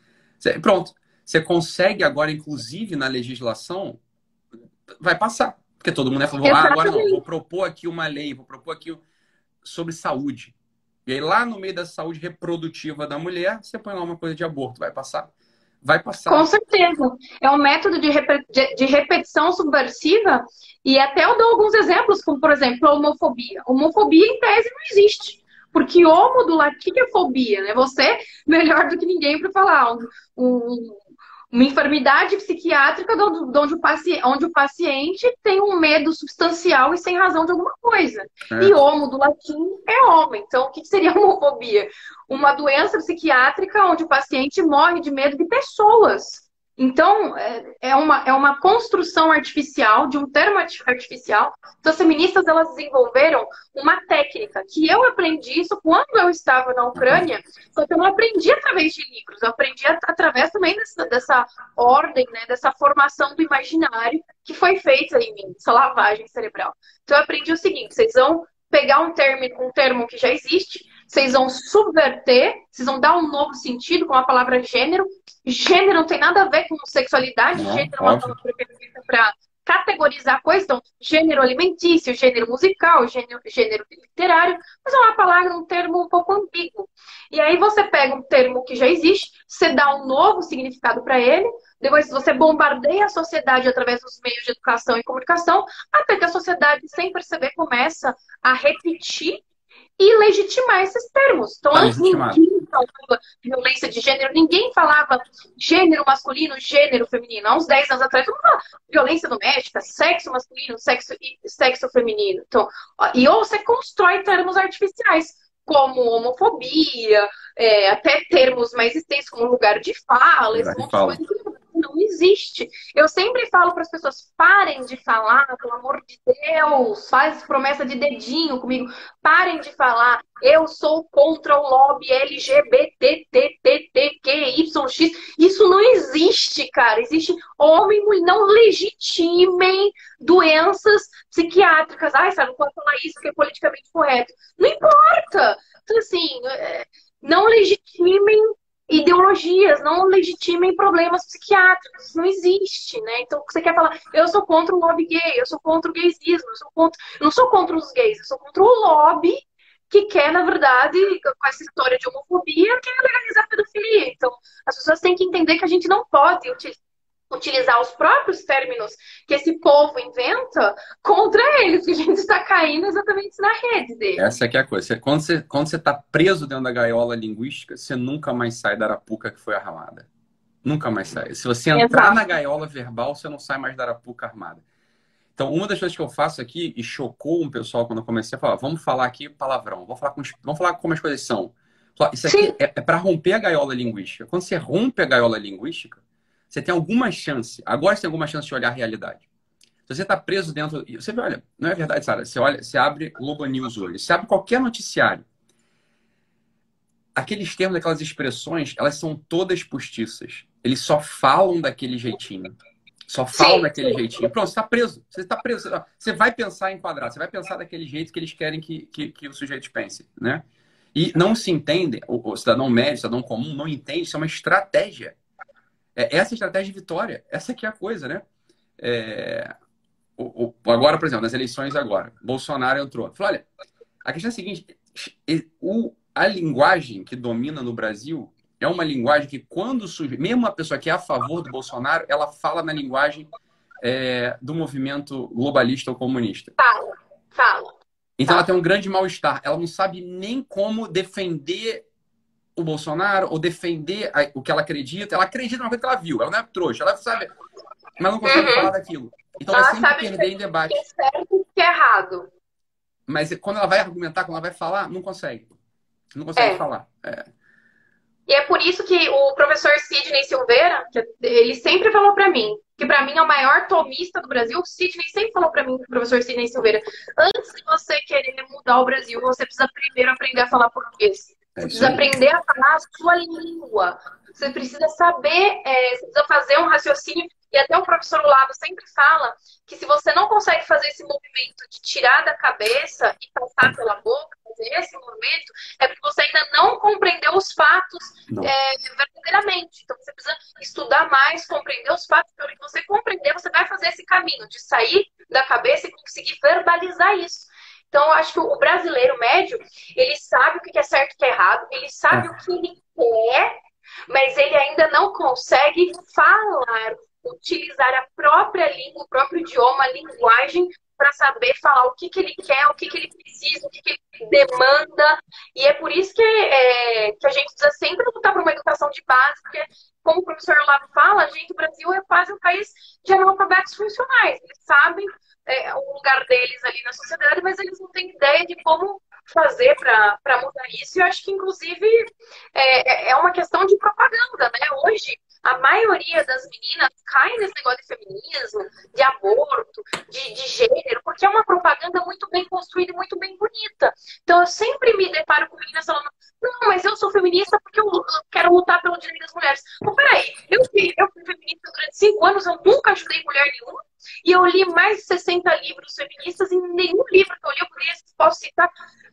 Pronto. Você consegue agora, inclusive na legislação, vai passar. Porque todo mundo é falou, ah, agora não, vou propor aqui uma lei, vou propor aqui sobre saúde. E aí lá no meio da saúde reprodutiva da mulher, você põe lá uma coisa de aborto, vai passar. Vai passar. Com certeza. É um método de, rep de repetição subversiva e até eu dou alguns exemplos, como por exemplo a homofobia. Homofobia em tese não existe. Porque homo do latim é fobia, né? Você melhor do que ninguém para falar. Um, um, uma enfermidade psiquiátrica onde o, paciente, onde o paciente tem um medo substancial e sem razão de alguma coisa. É. E homo do latim é homem. Então, o que seria homofobia? Uma doença psiquiátrica onde o paciente morre de medo de pessoas. Então, é, é uma, é uma construção artificial, de um termo artificial. Então, as feministas, elas desenvolveram uma técnica que eu aprendi isso quando eu estava na Ucrânia, só que eu não aprendi através de livros, eu aprendi através também dessa, dessa ordem, né, dessa formação do imaginário que foi feita em mim, essa lavagem cerebral. Então, eu aprendi o seguinte, vocês vão pegar um termo, um termo que já existe, vocês vão subverter, vocês vão dar um novo sentido com a palavra gênero. Gênero não tem nada a ver com sexualidade, não, gênero é uma palavra perfeita para categorizar coisas, então, gênero alimentício, gênero musical, gênero, gênero literário, mas é uma palavra, um termo um pouco ambíguo. E aí você pega um termo que já existe, você dá um novo significado para ele, depois você bombardeia a sociedade através dos meios de educação e comunicação, até que a sociedade, sem perceber, começa a repetir e legitimar esses termos. Então, antes ninguém falava violência de gênero, ninguém falava gênero masculino, gênero feminino. Há uns 10 anos atrás, todo mundo violência doméstica, sexo masculino, sexo, sexo feminino. Então, e ou você constrói termos artificiais, como homofobia, é, até termos mais extensos, como lugar de fala, esse monte de coisa não existe. Eu sempre falo para as pessoas: parem de falar, pelo amor de Deus, faz promessa de dedinho comigo, parem de falar. Eu sou contra o lobby LGBTTTTQYX. Isso não existe, cara. Existe homem e mulher. Não legitimem doenças psiquiátricas. Ai, sabe, não pode falar isso que é politicamente correto. Não importa. Então, assim, é, não legitimem ideologias, não legitimem problemas psiquiátricos. Não existe, né? Então, você quer falar, eu sou contra o lobby gay, eu sou contra o gaysismo, eu, sou contra... não sou contra os gays, eu sou contra o lobby que quer, na verdade, com essa história de homofobia, quer legalizar a pedofilia. Então, as pessoas têm que entender que a gente não pode utilizar os próprios términos que esse povo inventa contra eles, que a gente está caindo exatamente na rede dele. Essa é, é a coisa. Quando você quando você está preso dentro da gaiola linguística, você nunca mais sai da arapuca que foi armada. Nunca mais sai. Se você entrar Exato. na gaiola verbal, você não sai mais da arapuca armada. Então, uma das coisas que eu faço aqui, e chocou um pessoal quando eu comecei a falar, vamos falar aqui palavrão, vamos falar, com, vamos falar como as coisas são. Isso aqui Sim. é, é para romper a gaiola linguística. Quando você rompe a gaiola linguística, você tem alguma chance, agora você tem alguma chance de olhar a realidade. Se você está preso dentro. Você olha, não é verdade, Sara? Você olha, você abre Globo News hoje, você abre qualquer noticiário. Aqueles termos, aquelas expressões, elas são todas postiças. Eles só falam daquele jeitinho. Só falam sim, daquele jeitinho. Pronto, você está preso. Você está preso. Você vai pensar em quadrado, você vai pensar daquele jeito que eles querem que, que, que o sujeito pense, né? E não se entendem, o, o cidadão médio, o cidadão comum, não entende, isso é uma estratégia. É essa estratégia de vitória. Essa que é a coisa, né? É, o, o, agora, por exemplo, nas eleições agora, Bolsonaro entrou. Falou, olha, a questão é a seguinte, o, a linguagem que domina no Brasil é uma linguagem que, quando surge, mesmo uma pessoa que é a favor do Bolsonaro, ela fala na linguagem é, do movimento globalista ou comunista. Fala, fala. Então ela tem um grande mal-estar. Ela não sabe nem como defender o Bolsonaro ou defender o que ela acredita. Ela acredita numa coisa que ela viu. Ela não é trouxa. Ela sabe, mas não consegue uhum. falar daquilo. Então ela, ela sempre perder em debate. Que é certo que é errado. Mas quando ela vai argumentar, quando ela vai falar, não consegue. Não consegue é. falar. É. E é por isso que o professor Sidney Silveira, ele sempre falou para mim, que para mim é o maior tomista do Brasil. O Sidney sempre falou para mim, o professor Sidney Silveira, antes de você querer mudar o Brasil, você precisa primeiro aprender a falar português. É você precisa aprender a falar a sua língua. Você precisa saber, é, você precisa fazer um raciocínio. E até o professor Olavo sempre fala que se você não consegue fazer esse movimento de tirar da cabeça e passar pela boca, fazer esse movimento, é porque você ainda não compreendeu os fatos é, verdadeiramente. Então você precisa estudar mais, compreender os fatos. Pelo que você compreender, você vai fazer esse caminho de sair da cabeça e conseguir verbalizar isso. Então, eu acho que o brasileiro médio, ele sabe o que é certo e o que é errado, ele sabe é. o que ele quer, mas ele ainda não consegue falar, utilizar a própria língua, o próprio idioma, a linguagem, para saber falar o que, que ele quer, o que, que ele precisa, o que, que ele demanda. E é por isso que, é, que a gente precisa sempre lutar por uma educação de base, porque, como o professor Olavo fala, a gente, o Brasil é quase um país de analfabetos funcionais. Eles sabem é, o lugar deles ali na sociedade, mas eles não têm ideia de como fazer para mudar isso. E eu acho que, inclusive, é, é, é uma questão de propaganda, né? Hoje, a maioria das meninas cai nesse negócio de feminismo, de aborto, de, de gênero, porque é uma propaganda muito bem construída e muito bem bonita. Então, eu sempre me deparo com meninas falando: não, mas eu sou feminista porque eu quero lutar pelo direito das mulheres. Mas peraí, eu fui, eu fui feminista durante cinco anos, eu nunca ajudei mulher nenhuma. E eu li mais de 60 livros feministas e nenhum livro que eu li, eu poderia, posso citar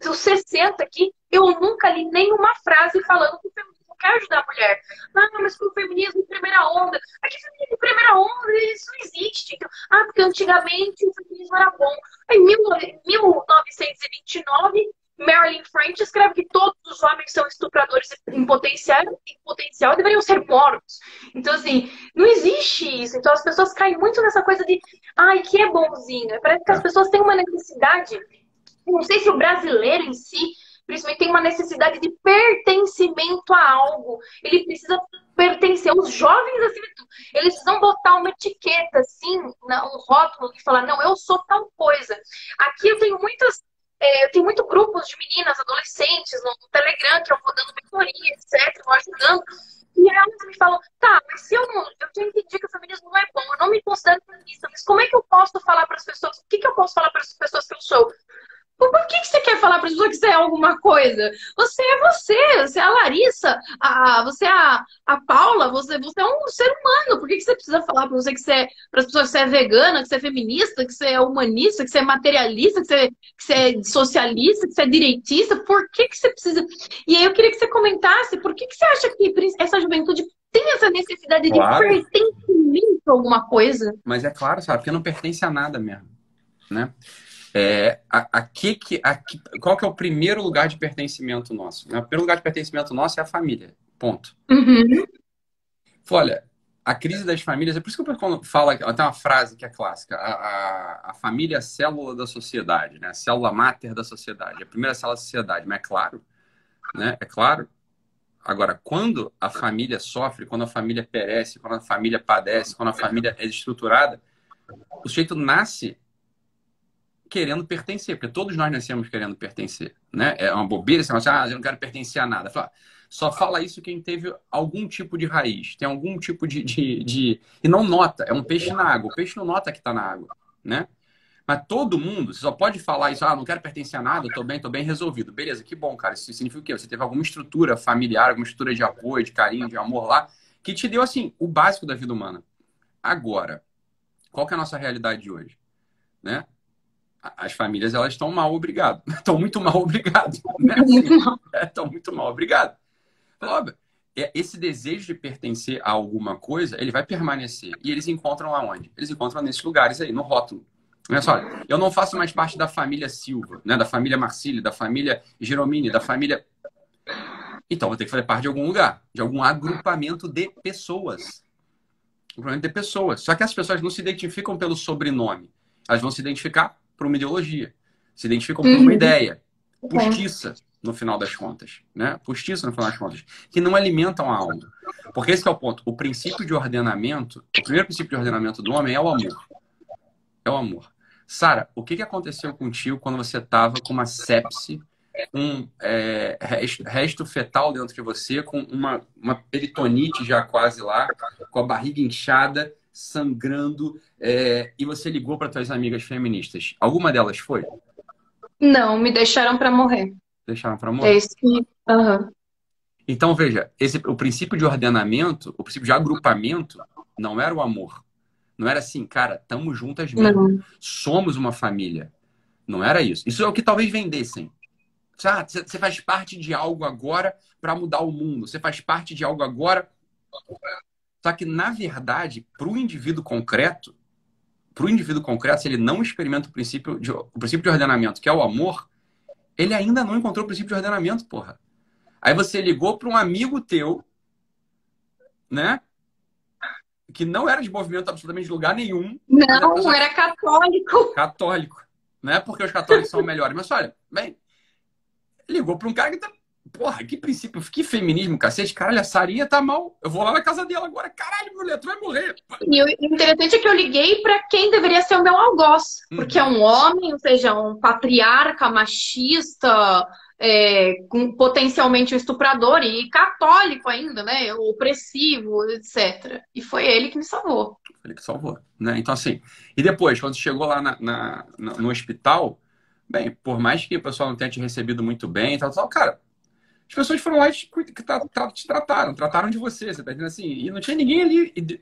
os 60 aqui, eu nunca li nenhuma frase falando que o feminismo quer ajudar a mulher. Ah, mas com o feminismo em primeira onda. Aqui, feminismo em primeira onda, isso não existe. Então, ah, porque antigamente o feminismo era bom. Em 1929, Marilyn French escreve que todos os homens são estupradores em potencial, em potencial deveriam ser mortos. Então, assim, não existe isso. Então, as pessoas caem muito nessa coisa de, ai, que é bonzinho. Parece que as pessoas têm uma necessidade. Não sei se o brasileiro em si, principalmente, tem uma necessidade de pertencimento a algo. Ele precisa pertencer. Os jovens, assim, eles precisam botar uma etiqueta, assim, um rótulo e falar, não, eu sou tal coisa. Aqui eu tenho muitas é, eu tenho muito grupos de meninas, adolescentes, no, no Telegram, que eu vou dando mentoria, etc., vou ajudando. E elas me falam, tá, mas se eu não. Eu já entendi que o feminismo não é bom, eu não me considero feminista, mas como é que eu posso falar para as pessoas? O que, que eu posso falar para as pessoas que eu sou? Por que, que você quer falar para as pessoas que você é alguma coisa? Você é você, você é a Larissa, a, você é a, a Paula, você, você é um ser humano. Por que, que você precisa falar para você que você é, para as pessoas que você é vegana, que você é feminista, que você é humanista, que você é materialista, que você, que você é socialista, que você é direitista? Por que, que você precisa? E aí eu queria que você comentasse por que, que você acha que essa juventude tem essa necessidade claro. de pertencimento a alguma coisa? Mas é claro, sabe? Porque não pertence a nada mesmo, né? É, aqui, que, aqui, qual que é o primeiro lugar de pertencimento nosso? O primeiro lugar de pertencimento nosso é a família. Ponto. Uhum. Olha, a crise das famílias, é por isso que eu falo, tem uma frase que é clássica, a, a, a, família é a célula da sociedade, né? a célula máter da sociedade, a primeira célula da sociedade, mas é claro, né? é claro. Agora, quando a família sofre, quando a família perece, quando a família padece, quando a família é desestruturada, o sujeito nasce querendo pertencer, porque todos nós nascemos querendo pertencer, né? É uma bobeira você fala assim, ah, eu não quero pertencer a nada. Fala, só fala isso quem teve algum tipo de raiz, tem algum tipo de, de, de... E não nota, é um peixe na água. O peixe não nota que está na água, né? Mas todo mundo, você só pode falar isso, ah, não quero pertencer a nada, tô bem, tô bem resolvido. Beleza, que bom, cara. Isso significa o quê? Você teve alguma estrutura familiar, alguma estrutura de apoio, de carinho, de amor lá, que te deu, assim, o básico da vida humana. Agora, qual que é a nossa realidade de hoje? Né? As famílias elas estão mal obrigado estão muito mal obrigado né? estão muito mal obrigado óbvio é, esse desejo de pertencer a alguma coisa ele vai permanecer e eles encontram aonde eles encontram nesses lugares aí no rótulo Olha só, eu não faço mais parte da família Silva, né? da família Marcílio, da família Geromini, da família. Então vou ter que fazer parte de algum lugar, de algum agrupamento de pessoas. Agrupamento de pessoas. Só que as pessoas não se identificam pelo sobrenome. Elas vão se identificar por uma ideologia. Se identificam por uma uhum. ideia. Postiça, no final das contas. Né? Postiça, no final das contas. Que não alimentam a alma. Porque esse é o ponto. O princípio de ordenamento, o primeiro princípio de ordenamento do homem é o amor. É o amor. Sara, o que, que aconteceu contigo quando você estava com uma sepse, um é, resto, resto, fetal dentro de você, com uma, uma peritonite já quase lá, com a barriga inchada, sangrando, é, e você ligou para suas amigas feministas? Alguma delas foi? Não, me deixaram para morrer. Deixaram para morrer? Uhum. Então, veja, esse, o princípio de ordenamento, o princípio de agrupamento, não era o amor. Não era assim, cara, estamos juntas mesmo. Não. Somos uma família. Não era isso. Isso é o que talvez vendessem. Ah, você faz parte de algo agora para mudar o mundo. Você faz parte de algo agora. Só que, na verdade, para o indivíduo concreto, para o indivíduo concreto, se ele não experimenta o princípio, de, o princípio de ordenamento, que é o amor, ele ainda não encontrou o princípio de ordenamento, porra. Aí você ligou para um amigo teu, né? Que não era de movimento absolutamente de lugar nenhum. Não, pessoa... era católico. Católico. Não é porque os católicos são melhores. Mas olha, bem, ligou para um cara que tá. Porra, que princípio, que feminismo, cacete. Caralho, a Sarinha tá mal. Eu vou lá na casa dela agora. Caralho, mulher, tu vai morrer. E o interessante é que eu liguei para quem deveria ser o meu algoz. Porque é um homem, ou seja, um patriarca machista, é, com potencialmente um estuprador e católico ainda, né? Opressivo, etc. E foi ele que me salvou. Ele que salvou, né? Então, assim, e depois, quando chegou lá na, na, no hospital, bem, por mais que o pessoal não tenha te recebido muito bem, tal, tal, cara, as pessoas foram lá e te, te trataram, trataram de você, você tá entendendo assim? E não tinha ninguém ali, e,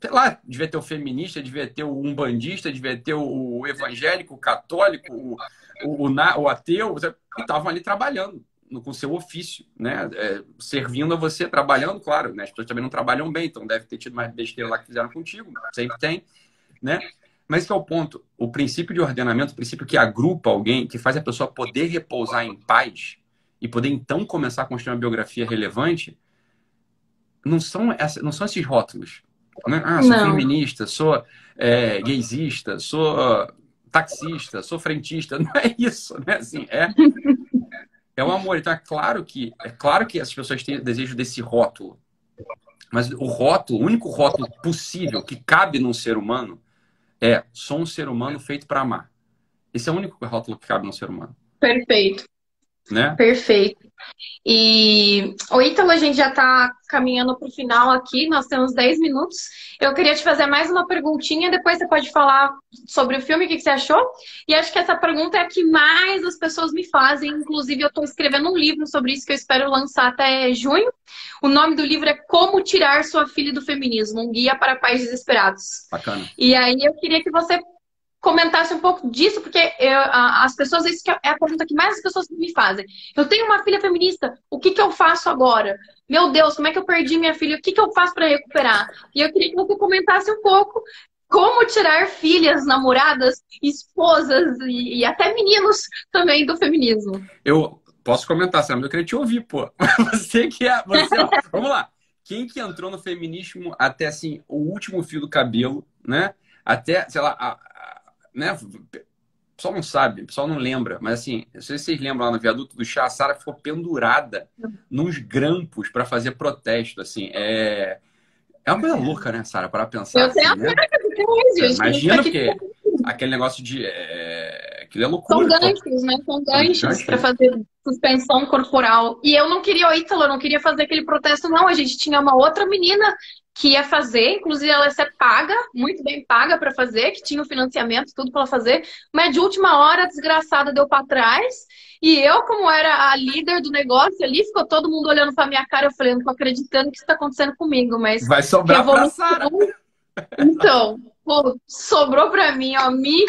sei lá, devia ter o feminista, devia ter o umbandista, devia ter o evangélico, o católico, o, o, o, o ateu, estavam ali trabalhando no, com seu ofício, né? É, servindo a você, trabalhando, claro, né? As pessoas também não trabalham bem, então deve ter tido mais besteira lá que fizeram contigo, sempre tem, né? Mas que é o ponto, o princípio de ordenamento, o princípio que agrupa alguém, que faz a pessoa poder repousar em paz e poder então começar a construir uma biografia relevante, não são, essa, não são esses rótulos. Né? Ah, sou não. feminista, sou é, gaysista, sou taxista, sou frentista, não é isso, né? Assim, é, é o amor. Então é claro que é claro que as pessoas têm desejo desse rótulo. Mas o rótulo, o único rótulo possível que cabe num ser humano é sou um ser humano feito para amar. Esse é o único rótulo que cabe num ser humano. Perfeito. Né? Perfeito. E o Ítalo, a gente já está caminhando para o final aqui, nós temos 10 minutos. Eu queria te fazer mais uma perguntinha, depois você pode falar sobre o filme, o que você achou. E acho que essa pergunta é a que mais as pessoas me fazem. Inclusive, eu estou escrevendo um livro sobre isso que eu espero lançar até junho. O nome do livro é Como Tirar Sua Filha do Feminismo, um guia para pais desesperados. Bacana. E aí eu queria que você comentasse um pouco disso, porque eu, as pessoas, isso é a pergunta que mais as pessoas me fazem. Eu tenho uma filha feminista, o que, que eu faço agora? Meu Deus, como é que eu perdi minha filha? O que, que eu faço para recuperar? E eu queria que você comentasse um pouco como tirar filhas, namoradas, esposas e, e até meninos também do feminismo. Eu posso comentar, Sam, eu queria te ouvir, pô. Você que é. Você, ó, vamos lá. Quem que entrou no feminismo até assim, o último fio do cabelo, né? Até, sei lá, a, né? O pessoal não sabe, o pessoal não lembra, mas assim, não sei se vocês lembram lá no viaduto do chá, a Sara ficou pendurada nos grampos para fazer protesto, assim, é... É uma coisa louca, né, Sara, para pensar. Eu assim, tenho né? a Imagina porque aquele negócio de. É... Aquilo é loucura. São ganchos, né? São ganchos para fazer suspensão corporal. E eu não queria, o Ítalo, eu não queria fazer aquele protesto, não. A gente tinha uma outra menina que ia fazer, inclusive ela ia ser paga, muito bem paga para fazer, que tinha o financiamento, tudo para fazer, mas de última hora a desgraçada deu para trás, e eu, como era a líder do negócio ali, ficou todo mundo olhando para minha cara, eu falei, não tô acreditando que isso tá acontecendo comigo, mas... Vai sobrar pra Sara! Então, pô, sobrou para mim, ó, me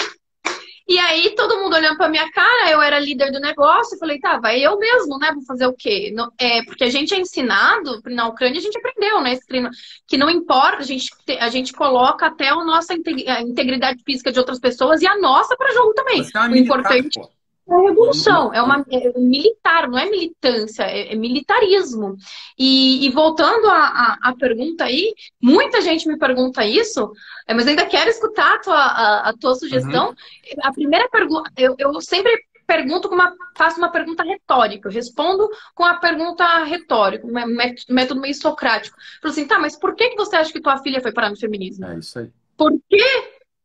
e aí, todo mundo olhando pra minha cara, eu era líder do negócio, eu falei, tá, vai eu mesmo, né? Vou fazer o quê? Não, é, porque a gente é ensinado, na Ucrânia a gente aprendeu, né? Que não importa, a gente, a gente coloca até a nossa integridade física de outras pessoas e a nossa para jogo também. Uma o importante. É revolução, é uma é militar, não é militância, é, é militarismo. E, e voltando à pergunta aí, muita gente me pergunta isso, é, mas ainda quero escutar a tua, a, a tua sugestão. Uhum. A primeira pergunta, eu, eu sempre pergunto com uma, faço uma pergunta retórica, eu respondo com a pergunta retórica, método meio socrático. Falo assim, tá, mas por que, que você acha que tua filha foi parar no feminismo? É isso aí. Por que,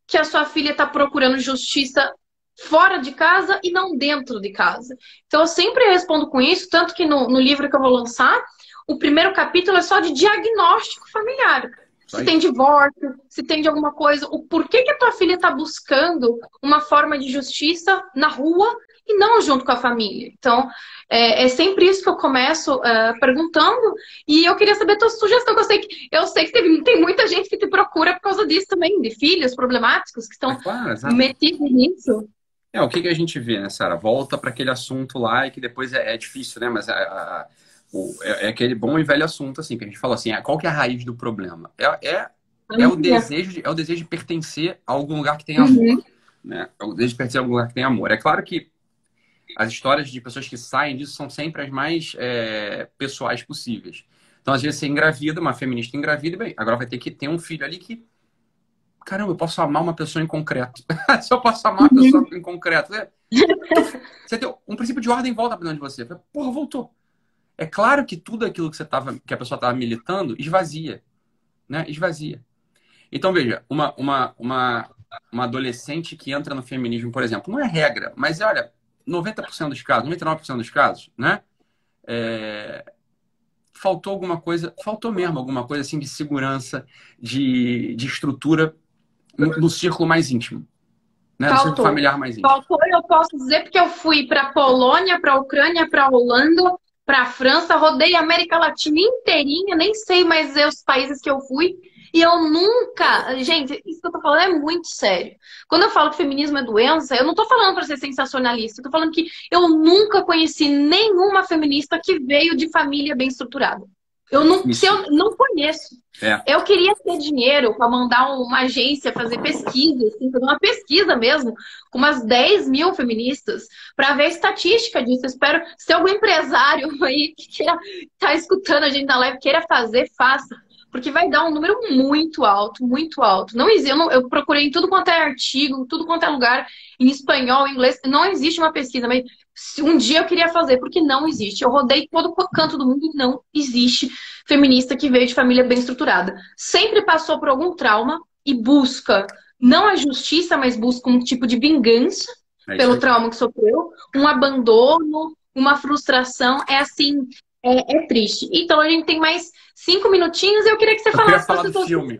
que a sua filha está procurando justiça fora de casa e não dentro de casa. Então eu sempre respondo com isso, tanto que no, no livro que eu vou lançar, o primeiro capítulo é só de diagnóstico familiar. Se tem divórcio, se tem de alguma coisa, o porquê que a tua filha está buscando uma forma de justiça na rua e não junto com a família. Então, é, é sempre isso que eu começo uh, perguntando. E eu queria saber a tua sugestão, que eu sei que, eu sei que teve, tem muita gente que te procura por causa disso também, de filhos problemáticos que estão é claro, metidos nisso. É, o que, que a gente vê, né, Sara? Volta para aquele assunto lá e que depois é, é difícil, né? Mas a, a, o, é, é, aquele bom e velho assunto, assim, que a gente fala assim, qual que é a raiz do problema? É, é, é, o, desejo de, é o desejo de pertencer a algum lugar que tem amor, uhum. né? É o desejo de pertencer a algum lugar que tem amor. É claro que as histórias de pessoas que saem disso são sempre as mais é, pessoais possíveis. Então, às vezes, você engravida, uma feminista engravida, bem, agora vai ter que ter um filho ali que caramba, eu posso amar uma pessoa em concreto. Se eu posso amar uma pessoa em concreto. É... Você tem um princípio de ordem volta para dentro de você. Porra, voltou. É claro que tudo aquilo que, você tava, que a pessoa estava militando esvazia. Né? Esvazia. Então, veja, uma, uma, uma, uma adolescente que entra no feminismo, por exemplo, não é regra, mas olha, 90% dos casos, 99% dos casos, né? É, faltou alguma coisa, faltou mesmo alguma coisa assim de segurança, de, de estrutura no círculo mais íntimo. Né? No círculo familiar mais íntimo. Faltou, eu posso dizer, porque eu fui para Polônia, para Ucrânia, para Holanda, para França, rodei a América Latina inteirinha, nem sei mais os países que eu fui. E eu nunca. Gente, isso que eu tô falando é muito sério. Quando eu falo que feminismo é doença, eu não tô falando para ser sensacionalista. Eu tô falando que eu nunca conheci nenhuma feminista que veio de família bem estruturada. Eu não, se eu não conheço. É. Eu queria ter dinheiro para mandar uma agência fazer pesquisa, assim, fazer uma pesquisa mesmo, com umas 10 mil feministas, para ver a estatística disso. Eu espero, se algum empresário aí que queira tá escutando a gente na live, queira fazer, faça. Porque vai dar um número muito alto, muito alto. Não existe, eu, não, eu procurei em tudo quanto é artigo, tudo quanto é lugar, em espanhol, em inglês, não existe uma pesquisa, mas um dia eu queria fazer, porque não existe. Eu rodei todo canto do mundo e não existe feminista que veio de família bem estruturada. Sempre passou por algum trauma e busca não a justiça, mas busca um tipo de vingança é pelo trauma que sofreu, um abandono, uma frustração. É assim, é, é, triste. Então a gente tem mais cinco minutinhos e eu queria que você eu falasse. Falar do filme.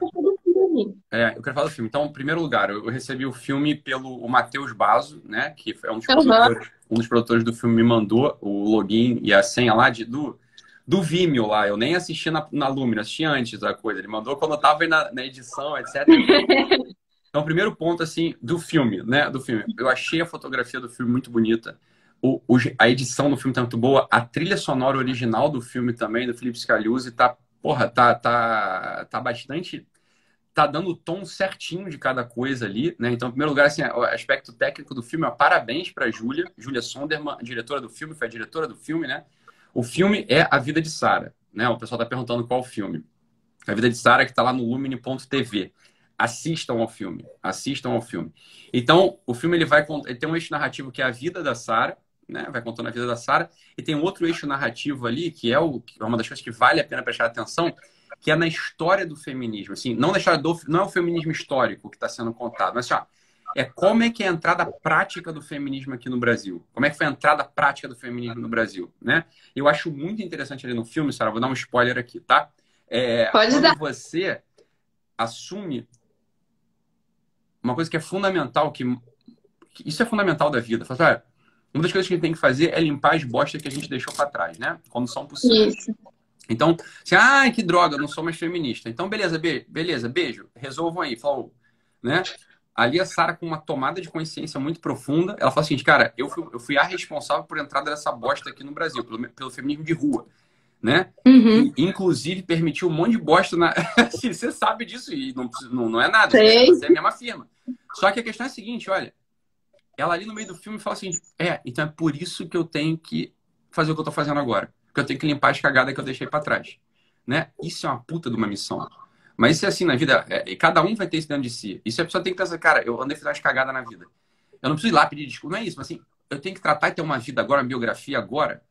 É, eu quero falar do filme. Então, em primeiro lugar, eu recebi o filme pelo Matheus Basso, né? Que é um dos, uhum. produtores, um dos produtores do filme, me mandou o login e a senha lá de, do, do Vimeo lá. Eu nem assisti na, na Lumina, assisti antes da coisa. Ele mandou quando eu tava aí na, na edição, etc. então, o primeiro ponto, assim, do filme, né? Do filme. Eu achei a fotografia do filme muito bonita. O, o, a edição do filme tá muito boa. A trilha sonora original do filme também, do Felipe Scaluzzi, tá, porra, tá, tá, tá bastante tá dando o tom certinho de cada coisa ali, né? Então, em primeiro lugar, assim, o aspecto técnico do filme, ó, parabéns para Júlia, Júlia Sonderman, diretora do filme, foi a diretora do filme, né? O filme é A Vida de Sara, né? O pessoal tá perguntando qual filme. A Vida de Sara que está lá no lumine.tv. Assistam ao filme, assistam ao filme. Então, o filme ele vai ele tem um eixo narrativo que é a vida da Sara, né? Vai contando a vida da Sara, e tem um outro eixo narrativo ali que é o, é uma das coisas que vale a pena prestar atenção, que é na história do feminismo. Assim, não, deixar do, não é o feminismo histórico que está sendo contado, mas assim, é como é que é a entrada prática do feminismo aqui no Brasil. Como é que foi a entrada prática do feminismo no Brasil, né? Eu acho muito interessante ali no filme, Sara, vou dar um spoiler aqui, tá? É, Pode quando dar. você assume uma coisa que é fundamental, que, que isso é fundamental da vida. Fala, uma das coisas que a gente tem que fazer é limpar as bostas que a gente deixou para trás, né? Quando são possíveis. Isso. Então, assim, ai, que droga, não sou mais feminista. Então, beleza, be beleza, beijo, resolvam aí, falou, né? Ali a Sara, com uma tomada de consciência muito profunda, ela fala assim, cara, eu fui, eu fui a responsável por entrada dessa bosta aqui no Brasil, pelo, pelo feminismo de rua, né? Uhum. E, inclusive, permitiu um monte de bosta na... você sabe disso e não, não, não é nada, Sei. você é a mesma firma. Só que a questão é a seguinte, olha, ela ali no meio do filme fala assim: é, então é por isso que eu tenho que fazer o que eu tô fazendo agora. Porque eu tenho que limpar as cagadas que eu deixei para trás. Né? Isso é uma puta de uma missão. Mas isso é assim na vida, é, cada um vai ter isso dentro de si. Isso a pessoa tem que pensar, cara, eu andei fazendo umas cagadas na vida. Eu não preciso ir lá pedir desculpa, não é isso, mas assim, eu tenho que tratar e ter uma vida agora, uma biografia agora,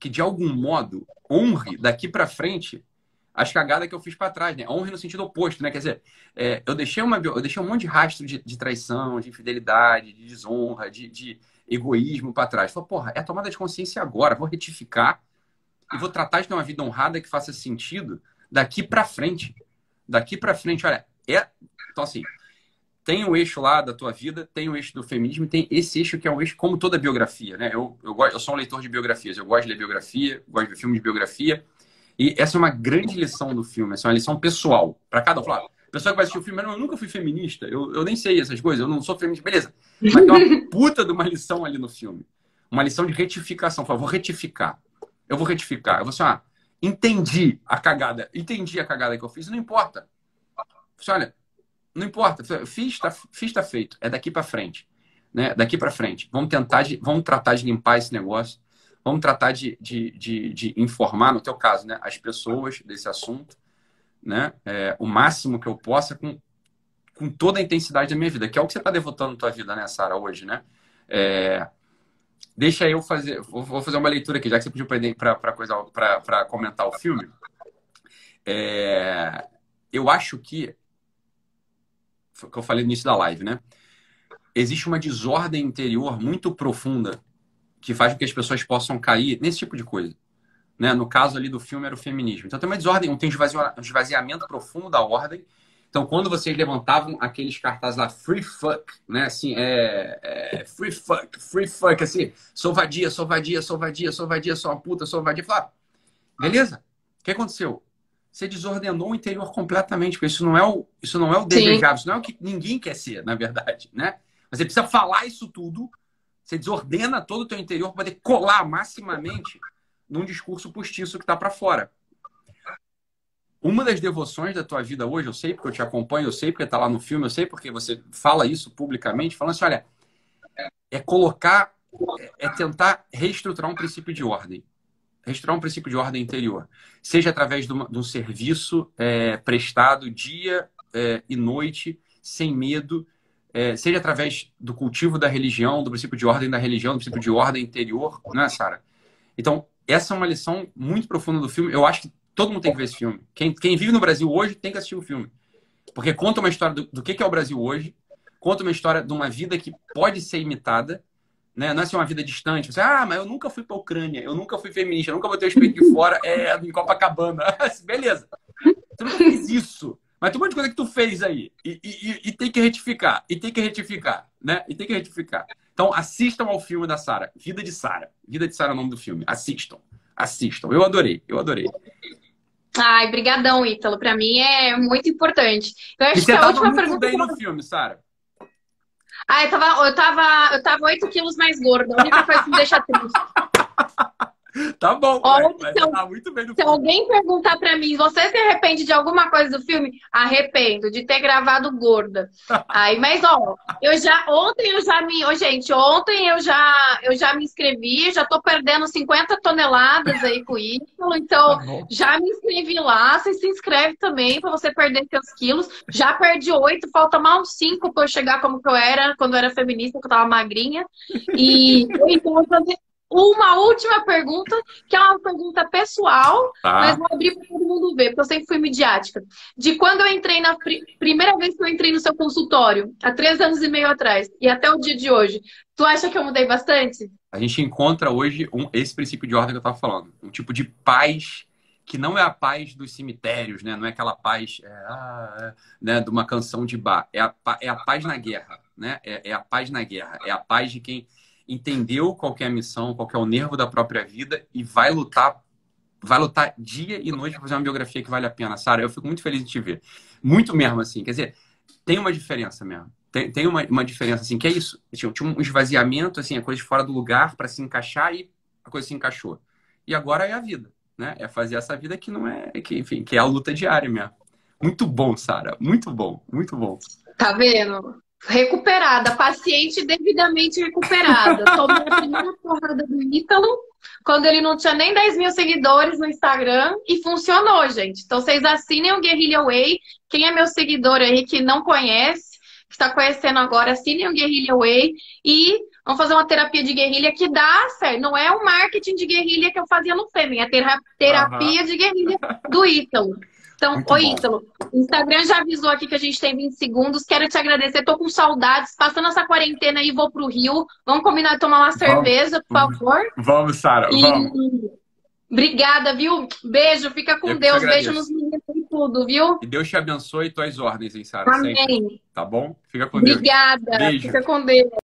que de algum modo honre daqui para frente as cagadas que eu fiz para trás, né? Honre no sentido oposto, né? Quer dizer, é, eu, deixei uma, eu deixei um monte de rastro de, de traição, de infidelidade, de desonra, de, de egoísmo para trás. Falei, porra, é a tomada de consciência agora, vou retificar e vou tratar de ter uma vida honrada que faça sentido daqui para frente. Daqui para frente, olha, é. Então, assim, tem o eixo lá da tua vida, tem o eixo do feminismo, tem esse eixo que é um eixo como toda biografia, né? Eu, eu, gosto, eu sou um leitor de biografias, eu gosto de ler biografia, gosto de ver filme de biografia. E essa é uma grande lição do filme, essa é uma lição pessoal. Para cada um, falar, pessoa que vai assistir o filme, eu nunca fui feminista, eu, eu nem sei essas coisas, eu não sou feminista, beleza. Mas tem uma puta de uma lição ali no filme. Uma lição de retificação. Fala, vou retificar. Eu vou retificar. Eu vou assim, ah, entendi a cagada, entendi a cagada que eu fiz, não importa. Você, olha, não importa, fiz, tá, fiz, tá feito. É daqui para frente. Né? Daqui para frente. Vamos tentar, de, vamos tratar de limpar esse negócio Vamos tratar de, de, de, de, informar, no teu caso, né, as pessoas desse assunto, né, é, o máximo que eu possa com, com toda a intensidade da minha vida, que é o que você está devotando na tua vida, né, Sara, hoje, né? É, deixa eu fazer, vou fazer uma leitura aqui, já que você pediu para comentar o filme. É, eu acho que, que eu falei no início da live, né? Existe uma desordem interior muito profunda que faz com que as pessoas possam cair nesse tipo de coisa. Né? No caso ali do filme era o feminismo. Então tem uma desordem, tem um esvaziamento profundo da ordem. Então quando vocês levantavam aqueles cartazes lá, free fuck, né? Assim, é, é free fuck, free fuck, assim, sou vadia, sou vadia, sou vadia, sou vadia, sou uma puta, sou vadia. Falar, beleza? O que aconteceu? Você desordenou o interior completamente, porque isso não é o, isso não é o desejável, isso não é o que ninguém quer ser, na verdade, né? Você precisa falar isso tudo você desordena todo o teu interior para poder colar maximamente num discurso postiço que está para fora. Uma das devoções da tua vida hoje, eu sei porque eu te acompanho, eu sei porque está lá no filme, eu sei porque você fala isso publicamente, falando assim, olha, é colocar, é tentar reestruturar um princípio de ordem. Reestruturar um princípio de ordem interior. Seja através de, uma, de um serviço é, prestado dia é, e noite, sem medo, é, seja através do cultivo da religião, do princípio de ordem da religião, do princípio de ordem interior, não é, Sara? Então, essa é uma lição muito profunda do filme. Eu acho que todo mundo tem que ver esse filme. Quem, quem vive no Brasil hoje tem que assistir o filme. Porque conta uma história do, do que, é o Brasil hoje, conta uma história de uma vida que pode ser imitada, né? Não é assim uma vida distante. Você, ah, mas eu nunca fui para a Ucrânia, eu nunca fui feminista, eu nunca botei o espelho de fora é, em Copacabana. Beleza. Você nunca fez isso. Mas tem um monte de coisa que tu fez aí. E, e, e, tem que retificar. E tem que retificar. Né? E tem que retificar. Então, assistam ao filme da Sara. Vida de Sara. Vida de Sara é o nome do filme. Assistam. Assistam. Eu adorei. Eu adorei. Ai, brigadão, Ítalo. Pra mim é muito importante. Eu acho e que a última muito pergunta... bem no filme, Sara. Ah, eu tava, eu tava, eu tava 8 quilos mais gorda. A única coisa que me deixa triste. Tá bom, Olha, mas então, tá muito bem no Se filme. alguém perguntar para mim, você se arrepende de alguma coisa do filme? Arrependo de ter gravado gorda. Aí, mas ó, eu já ontem eu já me, oh, gente, ontem eu já eu já me inscrevi, já tô perdendo 50 toneladas aí com isso, então tá já me inscrevi lá, você se inscreve também para você perder seus quilos. Já perdi oito, falta mais uns cinco para eu chegar como que eu era quando eu era feminista, que eu tava magrinha. E então uma última pergunta, que é uma pergunta pessoal, tá. mas vou abrir para todo mundo ver, porque eu sempre fui midiática. De quando eu entrei na pr primeira vez que eu entrei no seu consultório, há três anos e meio atrás, e até o dia de hoje, tu acha que eu mudei bastante? A gente encontra hoje um, esse princípio de ordem que eu estava falando, um tipo de paz que não é a paz dos cemitérios, né? Não é aquela paz é, ah, é, né, de uma canção de bar. É a, é a paz na guerra, né? É, é a paz na guerra. É a paz de quem entendeu qual é a missão, qual é o nervo da própria vida e vai lutar vai lutar dia e noite para fazer uma biografia que vale a pena. Sara, eu fico muito feliz de te ver. Muito mesmo, assim. Quer dizer, tem uma diferença mesmo. Tem, tem uma, uma diferença, assim, que é isso. Tinha, tinha um esvaziamento, assim, a coisa fora do lugar para se encaixar e a coisa se encaixou. E agora é a vida, né? É fazer essa vida que não é, que, enfim, que é a luta diária mesmo. Muito bom, Sara. Muito bom, muito bom. Tá vendo? Recuperada, paciente devidamente recuperada. Tomei a primeira porrada do Ítalo quando ele não tinha nem 10 mil seguidores no Instagram e funcionou, gente. Então vocês assinem o Guerrilla Way. Quem é meu seguidor aí que não conhece, que está conhecendo agora, assinem o Guerrilla Way e vamos fazer uma terapia de guerrilha que dá certo. Não é o marketing de guerrilha que eu fazia no Fêmea, é terapia uhum. de guerrilha do Ítalo. Então, Muito oi, Ítalo. O Instagram já avisou aqui que a gente tem 20 segundos. Quero te agradecer. Tô com saudades. Passando essa quarentena aí, vou pro Rio. Vamos combinar de tomar uma cerveja, por favor? Vamos, Sara. E... Vamos. Obrigada, viu? Beijo. Fica com Eu Deus. Beijo nos meninos e tudo, viu? E Deus te abençoe tuas ordens, hein, Sara? Amém. Sempre. Tá bom? Fica com Deus. Obrigada. Fica com Deus.